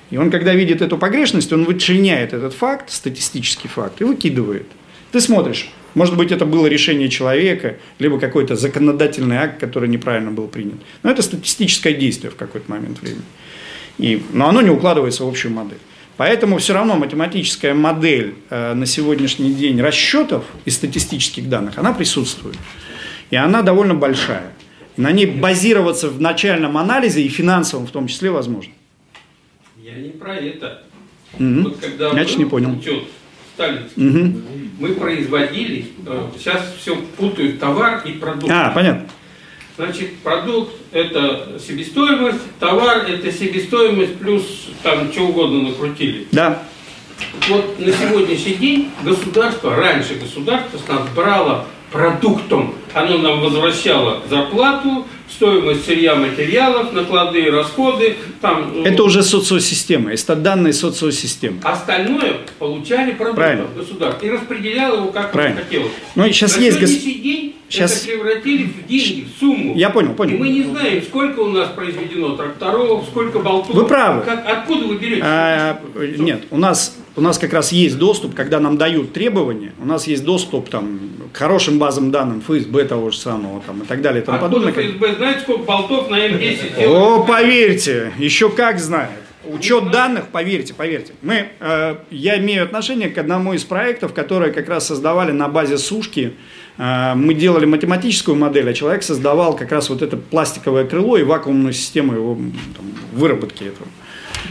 И он, когда видит эту погрешность, он вычленяет этот факт, статистический факт, и выкидывает. Ты смотришь, может быть, это было решение человека, либо какой-то законодательный акт, который неправильно был принят. Но это статистическое действие в какой-то момент времени. И, но оно не укладывается в общую модель. Поэтому все равно математическая модель э, на сегодняшний день расчетов и статистических данных, она присутствует. И она довольно большая. И на ней базироваться в начальном анализе и финансовом в том числе возможно. Я не про это. Угу. Вот когда Значит, не понял. Учет сталинский, угу. мы производили, э, сейчас все путают товар и продукт. А, понятно. Значит, продукт – это себестоимость, товар – это себестоимость плюс там что угодно накрутили. Да. Вот на сегодняшний день государство, раньше государство с нас брало продуктом. Оно нам возвращало зарплату, стоимость сырья материалов, накладные расходы. Там, ну, Это уже социосистема, это данные социосистемы. Остальное получали продукт государства и распределяло его как Правильно. хотелось. Ну, сейчас На есть сегодняшний гос... день сейчас... это превратили в деньги, в сумму. Я понял, понял. И мы не знаем, сколько у нас произведено тракторов, сколько болтов. Вы правы. Как, откуда вы берете? А, нет, у нас у нас как раз есть доступ, когда нам дают требования, у нас есть доступ там, к хорошим базам данным ФСБ того же самого там, и так далее. И тому Откуда подобное. ФСБ знает, сколько болтов на М10 О, поверьте, еще как знает. Учет данных, поверьте, поверьте. Мы, э, я имею отношение к одному из проектов, которые как раз создавали на базе сушки. Э, мы делали математическую модель, а человек создавал как раз вот это пластиковое крыло и вакуумную систему его там, выработки этого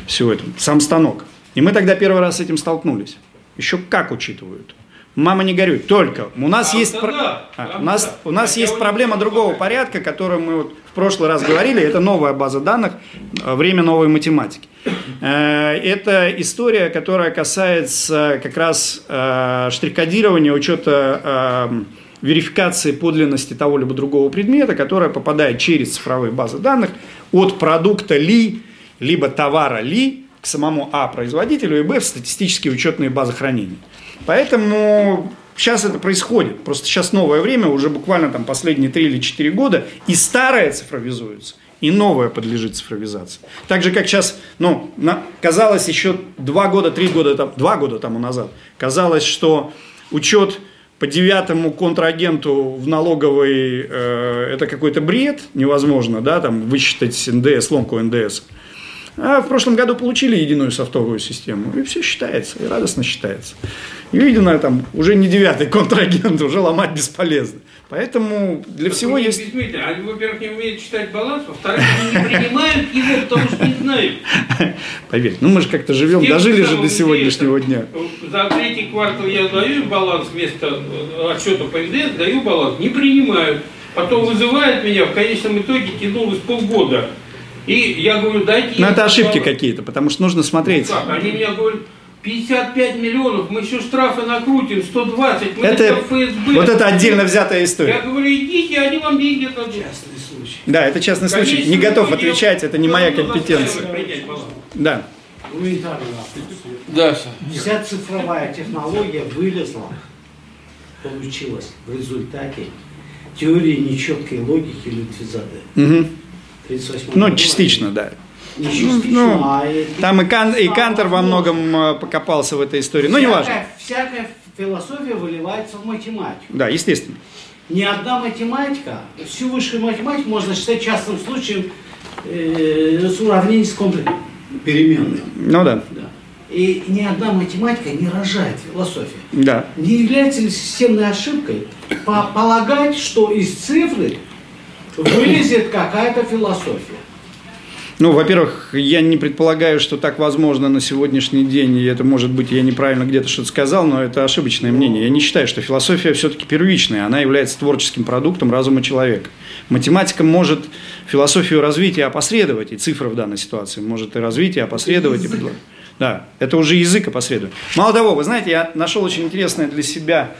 всего этого. Сам станок. И мы тогда первый раз с этим столкнулись. Еще как учитывают. Мама не горюй. Только у нас а, есть, про... да, а, у нас, у нас есть проблема другого порядка, которую мы вот в прошлый раз говорили. Это новая база данных, э, время новой математики. Э, это история, которая касается как раз э, штрих-кодирования, учета верификации подлинности того либо другого предмета, которая попадает через цифровые базы данных от продукта ли, либо товара ли к самому А производителю и Б в статистические учетные базы хранения. Поэтому сейчас это происходит. Просто сейчас новое время, уже буквально там последние 3 или 4 года, и старое цифровизуется, и новое подлежит цифровизации. Так же, как сейчас, ну, на, казалось еще 2 года, 3 года, там, 2 года тому назад, казалось, что учет по девятому контрагенту в налоговой э, это какой-то бред, невозможно, да, там высчитать НДС, ломку НДС. А в прошлом году получили единую софтовую систему, и все считается, и радостно считается. И видно, там уже не девятый контрагент, уже ломать бесполезно. Поэтому для так всего есть... Они, во-первых, не умеют читать баланс, во-вторых, они не принимают его, потому что не знают. Поверь, ну мы же как-то живем, дожили же до сегодняшнего дня. За третий квартал я даю баланс вместо э, отчета по НДС, даю баланс, не принимают. потом вызывает меня, в конечном итоге тянулось полгода. И я говорю, дайте... Но я это ошибки попробую». какие-то, потому что нужно смотреть. Как? Они мне говорят, 55 миллионов, мы еще штрафы накрутим, 120, мы Это, это ФСБ. вот это отдельно взятая Я история. говорю, идите, они вам деньги дадут. Да, это частный случай. Не Конечно, готов я- отвечать, это не моя я компетенция. Да. Да, Вся цифровая технология вылезла, получилась в результате теории нечеткой логики Лютвизаде. Мгм. 38 Ну, частично, да. Ну, а и- Там и, Кан, и Кантер во многом э, покопался в этой истории. Ну, не важно. Всякая- философия выливается в математику. Да, естественно. Ни одна математика, всю высшую математику можно считать частным случаем э, с уравнений с комплексом. Ну да. Да. И ни одна математика не рожает философию. Да. Не является ли системной ошибкой по- полагать, что из цифры вылезет какая-то философия? Ну, во-первых, я не предполагаю, что так возможно на сегодняшний день, и это, может быть, я неправильно где-то что-то сказал, но это ошибочное мнение. Я не считаю, что философия все-таки первичная, она является творческим продуктом разума человека. Математика может философию развить и опосредовать, и цифра в данной ситуации может и развить, и опосредовать. И предло- Да, это уже язык опосредует. Мало того, вы знаете, я нашел очень интересное для себя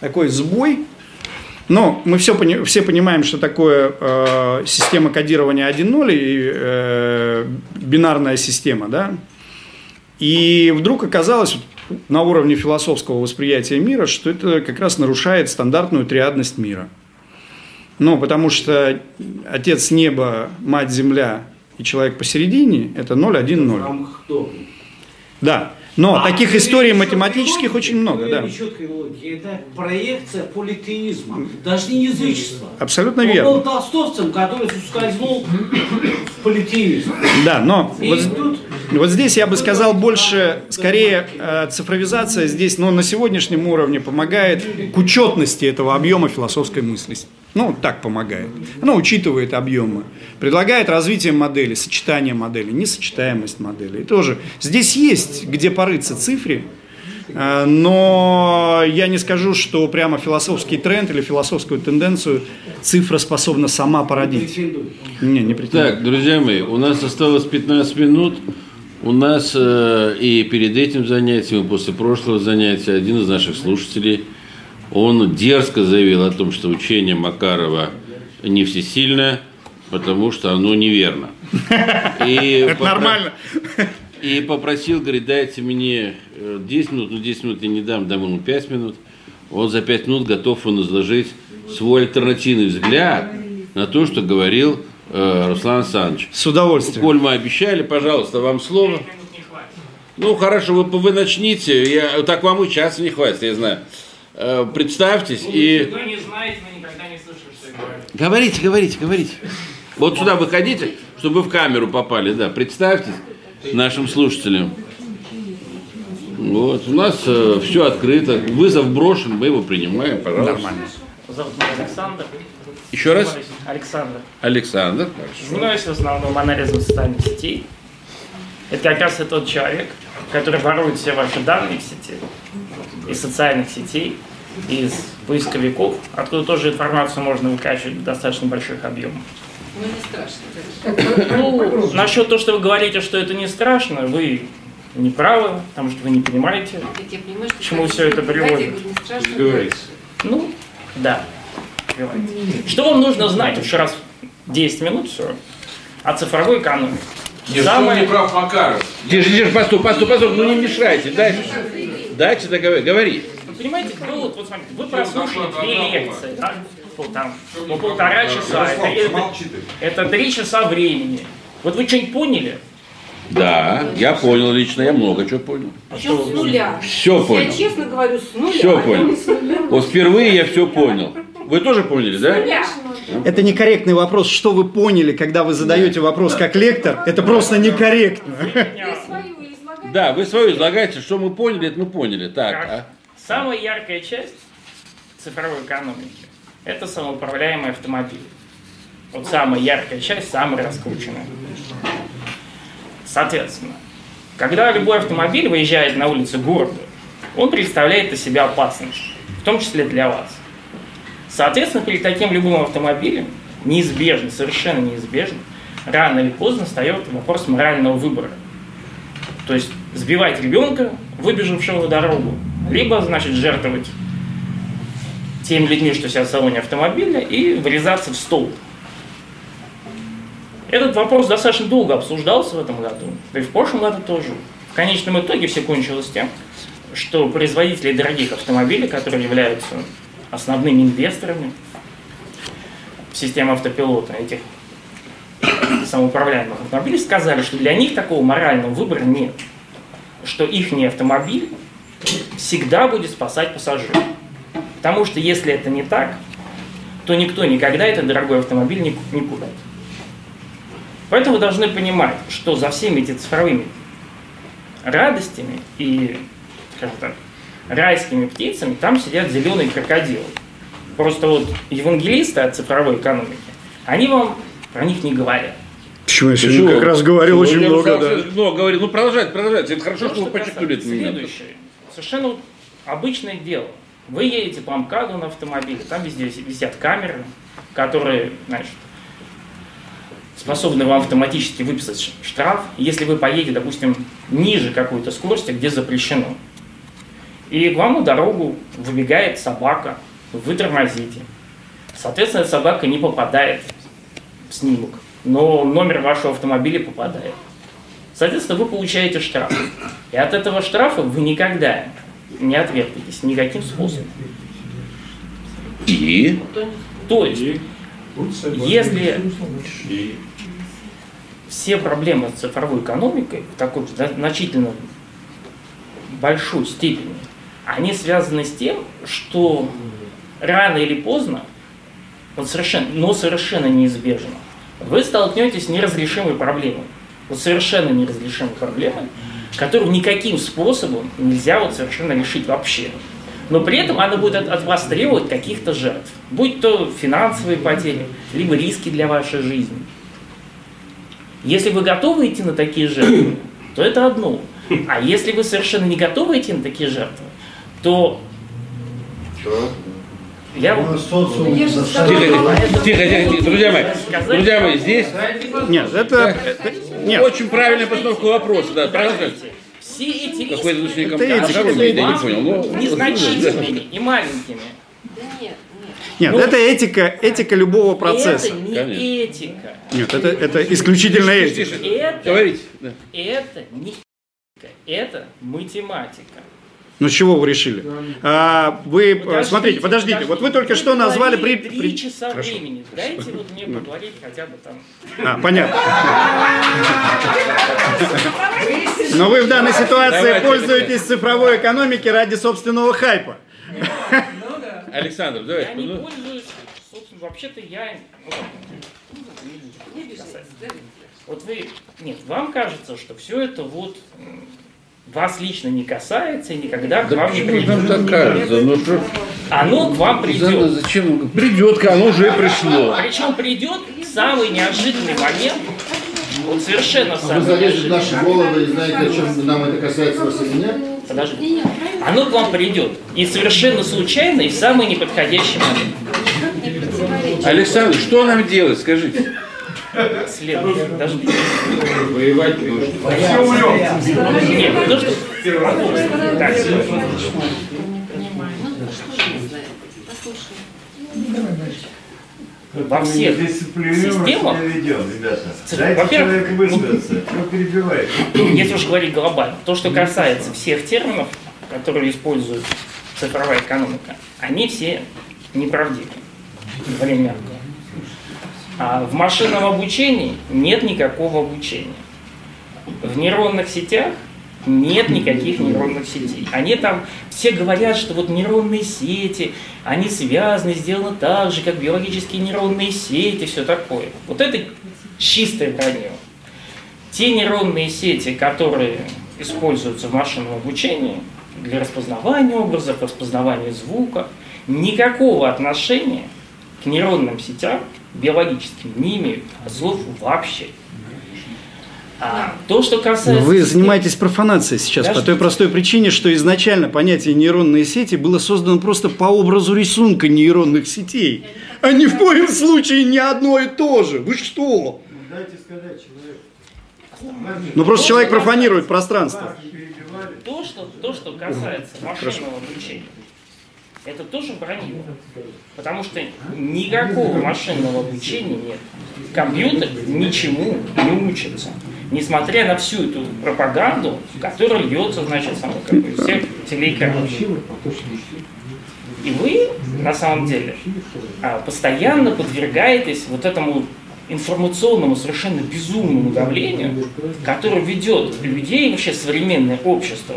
такой сбой, но мы все, все понимаем, что такое э, система кодирования 1.0 и э, бинарная система, да? И вдруг оказалось на уровне философского восприятия мира, что это как раз нарушает стандартную триадность мира. Ну, потому что Отец Неба, Мать Земля и человек посередине – это 0, 1, В 0. рамках догмы. Да. Но А таких историй математических логики, очень много, да. нечеткой логики – это проекция политеизма, даже не язычества. Абсолютно Он верно. был толстовцем, который ускользнул в политеизм. Да, но И вот, тут- вот здесь я бы сказал больше, скорее э, цифровизация здесь, но на сегодняшнем уровне помогает к учетности этого объема философской мысли. Ну, так помогает. Она учитывает объемы, предлагает развитие модели, сочетание моделей, несочетаемость моделей. И тоже здесь есть где порыться цифре, э, но я не скажу, что прямо философский тренд или философскую тенденцию цифра способна сама породить. Не, не претендует. Так, друзья мои, у нас осталось 15 минут. У нас э, и перед этим занятием, и после прошлого занятия один из наших слушателей, он дерзко заявил о том, что учение Макарова не всесильное, потому что оно неверно. И Это попро- нормально. И попросил, говорит, дайте мне э, 10 минут, ну 10 минут я не дам, дам ему 5 минут. Он за 5 минут готов он изложить свой альтернативный взгляд на то, что говорил э, Руслан Александрович. С удовольствием. Коль мы обещали, пожалуйста, вам слово. Ну, хорошо, вы, вы начните. Я, так вам и часа не хватит, я знаю. Э, Представьтесь и... Вы не знаете, вы никогда не слышали, что я говорю. Говорите, говорите, говорите. Вот сюда выходите, чтобы вы в камеру попали, да. Представьтесь нашим слушателям. Вот, у нас все открыто. Вызов брошен, мы его принимаем, пожалуйста. Нормально. Зовут меня Александр. Еще раз. Александр. Александр. Занимаюсь в основном анализом социальных сетей. Это как раз и тот человек, который ворует все ваши данные в сети, из социальных сетей, из поисковиков, откуда тоже информацию можно выкачивать в достаточно больших объемах. Ну, не страшно. Ну, насчет того, что вы говорите, что это не страшно, вы не правы, потому что вы не понимаете. Я понимаю, что Почему все это приводит? Ну, да. Давайте. Что вам нужно знать, еще раз 10 минут все, о цифровой экономике? Самое- прав Макаров. Тише, тише, постой, постой, постой, ну не мешайте, дайте. Дайте договорить, говори. Вы понимаете, ну, вот, вот смотрите, вы прослушали две лекции, да? Пол- там, по полтора часа. Это, это, это три часа времени. Вот вы что-нибудь поняли? Да, я понял лично, я много чего понял. Причем с нуля. Всё понял. Я честно говорю, с нуля. Все а понял. не с нуля. Вот впервые я все понял. Вы тоже поняли, да? Это некорректный вопрос. Что вы поняли, когда вы задаете вопрос как лектор? Это просто некорректно. Вы свою излагаете. Да, вы свое излагаете, что мы поняли, это мы поняли. Так, а? Самая яркая часть цифровой экономики – это самоуправляемый автомобиль. Вот самая яркая часть, самая раскрученная. Соответственно, когда любой автомобиль выезжает на улицы города, он представляет из себя опасность, в том числе для вас. Соответственно, перед таким любым автомобилем неизбежно, совершенно неизбежно, рано или поздно встает вопрос морального выбора. То есть сбивать ребенка, выбежавшего на дорогу, либо, значит, жертвовать теми людьми, что сидят в салоне автомобиля, и врезаться в стол. Этот вопрос достаточно долго обсуждался в этом году, да и в прошлом году тоже. В конечном итоге все кончилось тем, что производители дорогих автомобилей, которые являются основными инвесторами в систему автопилота этих самоуправляемых автомобилей, сказали, что для них такого морального выбора нет. Что их автомобиль всегда будет спасать пассажиров. Потому что если это не так, то никто никогда этот дорогой автомобиль не, не купит. Поэтому вы должны понимать, что за всеми этими цифровыми радостями и, скажем так, райскими птицами там сидят зеленые крокодилы. Просто вот евангелисты от цифровой экономики, они вам про них не говорят. Почему я сегодня как раз говорил очень Я много, да. много говорил. Ну, продолжайте, продолжайте. Это хорошо, То, что вы что подчеркнули момент. Следующее. Совершенно вот обычное дело. Вы едете по МКАДу на автомобиле, там везде висят камеры, которые, значит, способны вам автоматически выписать штраф, если вы поедете, допустим, ниже какой-то скорости, где запрещено. И к вам на дорогу выбегает собака, вы тормозите. Соответственно, собака не попадает в снимок, но номер вашего автомобиля попадает. Соответственно, вы получаете штраф. И от этого штрафа вы никогда не отвертитесь никаким способом. И? То есть, если все проблемы с цифровой экономикой в такой зна- значительно большой степени, они связаны с тем, что рано или поздно, вот совершенно, но совершенно неизбежно, вы столкнетесь с неразрешимой проблемой. Вот совершенно неразрешимой проблемой, которую никаким способом нельзя вот совершенно решить вообще. Но при этом она будет от, вас требовать каких-то жертв. Будь то финансовые потери, либо риски для вашей жизни. Если вы готовы идти на такие жертвы, то это одно. А если вы совершенно не готовы идти на такие жертвы, то я вам Тихо, тихо, тихо. Друзья мои, друзья мои, здесь Нет, это... это- Нет, очень правильная постановка вопроса. Да, продолжайте. все эти Какой риски излишний Это этика, это я не понял. Ну, незначительными и маленькими. Да нет, нет. нет, Ну, это этика, этика любого процесса. Это не Конечно. этика. Нет, это, это исключительно Тише, этика. тише. Это, Говорите. да. это не этика, это математика. Ну, с чего вы решили? А, вы, э, Подождите, смотрите, подождите, вот вы только что назвали... При, говорили при- Три часа Хорошо. времени. Дайте вот мне поговорить хотя бы там. А, понятно. Но вы в данной ситуации пользуетесь цифровой экономикой ради собственного хайпа. Александр, Я давайте. не ну, пользуюсь, собственно, вообще-то я... ну. Вот вы... Нет, вам кажется, что все это вот вас лично не касается и никогда к Да вам не же нам придет. так кажется? Ну что Оно к вам придет. зачем? Придет, оно уже пришло. Причем придет в самый неожиданный момент, вот совершенно в Вы залезете в наши головы и знаете, о чем нам это касается вас или нет? Подожди. Оно к вам придет. И совершенно случайно, и в самый неподходящий момент. Александр, что нам делать, скажите? Следующий. Подожди. Воевать нужно. Нет, ну что... Так, Понимаю. Ну, что? Послушай. во всех системах, во-первых, если уж говорить глобально, то, что касается всех терминов, которые использует цифровая экономика, они все неправдивы. Мягко. А в машинном обучении нет никакого обучения. В нейронных сетях нет никаких нейронных сетей. Они там, все говорят, что вот нейронные сети, они связаны, сделаны так же, как биологические нейронные сети, все такое. Вот это чистое вранье. Те нейронные сети, которые используются в машинном обучении для распознавания образов, распознавания звука, никакого отношения к нейронным сетям биологическим не имеют слов вообще. А то, что касается... Вы занимаетесь профанацией сейчас по Подождите. той простой причине, что изначально понятие нейронные сети было создано просто по образу рисунка нейронных сетей, а ни в коем случае не одно и то же. Вы что? Дайте сказать человеку. Ну просто человек профанирует пространство. То, что, то, что касается машинного обучения, это тоже вранье. Потому что никакого машинного обучения нет. Компьютер ничему не учится. Несмотря на всю эту пропаганду, которая льется, значит, само, как бы, всех телеэкранов. И вы, на самом деле, а, постоянно подвергаетесь вот этому информационному, совершенно безумному давлению, которое ведет людей, вообще современное общество,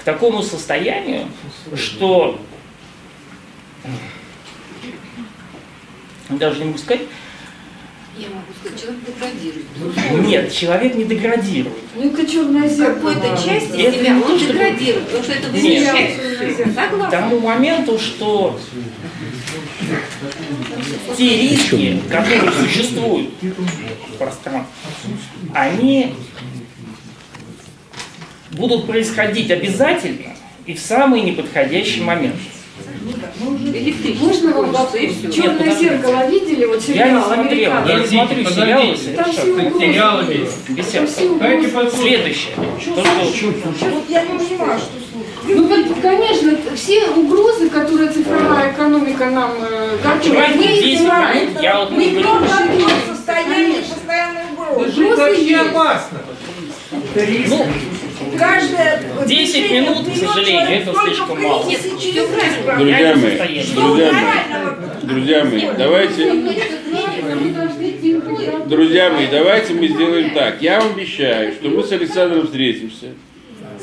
к такому состоянию, что даже не могу сказать, Я могу сказать, человек деградирует. нет, человек не деградирует. Ну это черное В зеркало. какой-то части Это себя он то, что- деградирует, потому что это Нет. защищает. К Согласна. тому моменту, что те риски, которые существуют в пространстве, они будут происходить обязательно и в самый неподходящий момент. Можно вам все. Черное зеркало видели? Вот Я не сериал смотрел, я не смотрю сериалы. Там все сериалы есть. есть. Угрозы Дайте есть. Следующее. То, что Вот я не понимаю, что слушать. Ну, вот, конечно, все угрозы, которые цифровая экономика нам э, готовит, мы здесь знаем. вот я вот Мы пробовали. состояние постоянной угрозы. Это же вообще опасно. Каждое 10 минут, к сожалению, это слишком мало. Друзья мои, друзья мои, друзья мои, давайте, друзья мои, давайте мы сделаем так. Я вам обещаю, что мы с Александром встретимся,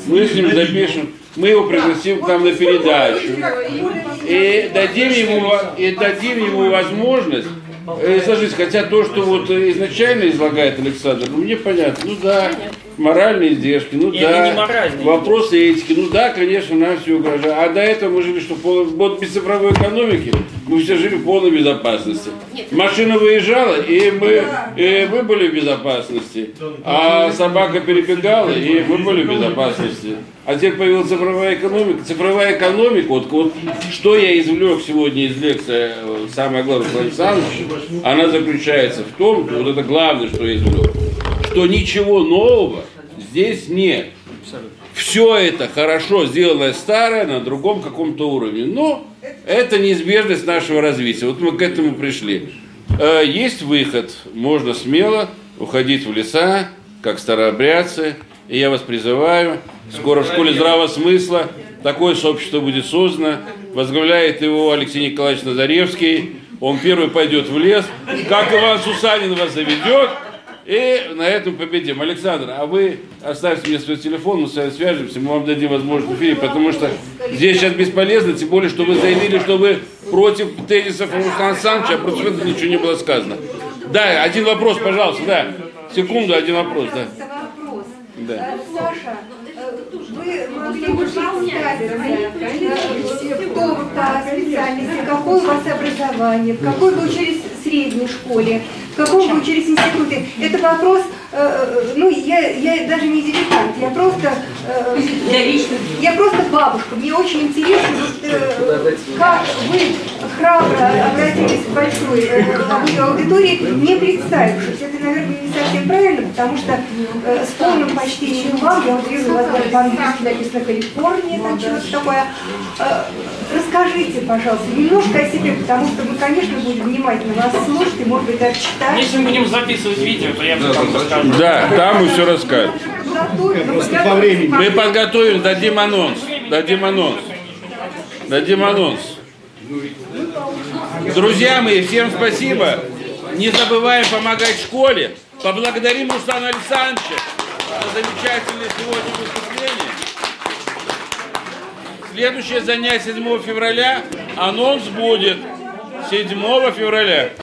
мы с ним запишем, мы его пригласим к нам на передачу. И дадим ему, и дадим ему возможность. Э, сложить. Хотя то, что вот изначально излагает Александр, ну мне понятно, ну да, моральные издержки, ну Это да, не моральные. вопросы этики, ну да, конечно, нам все угрожает. А до этого мы жили, что пол- вот без цифровой экономики мы все жили в полной безопасности. Машина выезжала, и мы, и мы были в безопасности. А собака перебегала, и мы были в безопасности. А теперь появилась цифровая экономика. Цифровая экономика, вот, вот что я извлек сегодня из лекции, э, самое главное, Александровича, она заключается в том, вот это главное, что я извлек, что ничего нового здесь нет. Все это хорошо сделанное старое на другом каком-то уровне. Но это неизбежность нашего развития. Вот мы к этому пришли. Э, Есть выход. Можно смело уходить в леса, как старообрядцы. И я вас призываю, скоро в школе здравого смысла такое сообщество будет создано. Возглавляет его Алексей Николаевич Назаревский. Он первый пойдет в лес. Как Иван Сусанин вас заведет. И на этом победим. Александр, а вы оставьте мне свой телефон, мы с вами свяжемся, мы вам дадим возможность в эфире, потому что здесь сейчас бесполезно, тем более, что вы заявили, что вы против тезисов Руслана Александровича, а против этого ничего не было сказано. Да, один вопрос, пожалуйста, да. Секунду, один вопрос, да. Да. Э, Саша, э, вы могли бы представить, кто-то специальности, какое у вас образование, в какой вы учились в средней школе, в каком вы учились в институте. Это вопрос, э, э, ну, я, я даже не дилетант, я просто, э, я просто бабушка. Мне очень интересно, вот, э, как вы храбро обратились к большой э, аудитории, не представившись. Это, наверное, не совсем правильно, потому что э, с полным почтением вам, я вот вижу, у вас даже по-английски написано Калифорния, там что-то такое. Э, расскажите, пожалуйста, немножко о себе, потому что мы, конечно, будем внимательно вас слушать и, может быть, даже читать. Если мы будем записывать видео, то я вам расскажу. Да, там мы все расскажем. Просто по времени. Мы подготовим, дадим анонс. Дадим анонс. Дадим анонс. Друзья мои, всем спасибо. Не забываем помогать школе. Поблагодарим Руслана Александровича за замечательное сегодня выступление. Следующее занятие 7 февраля. Анонс будет 7 февраля.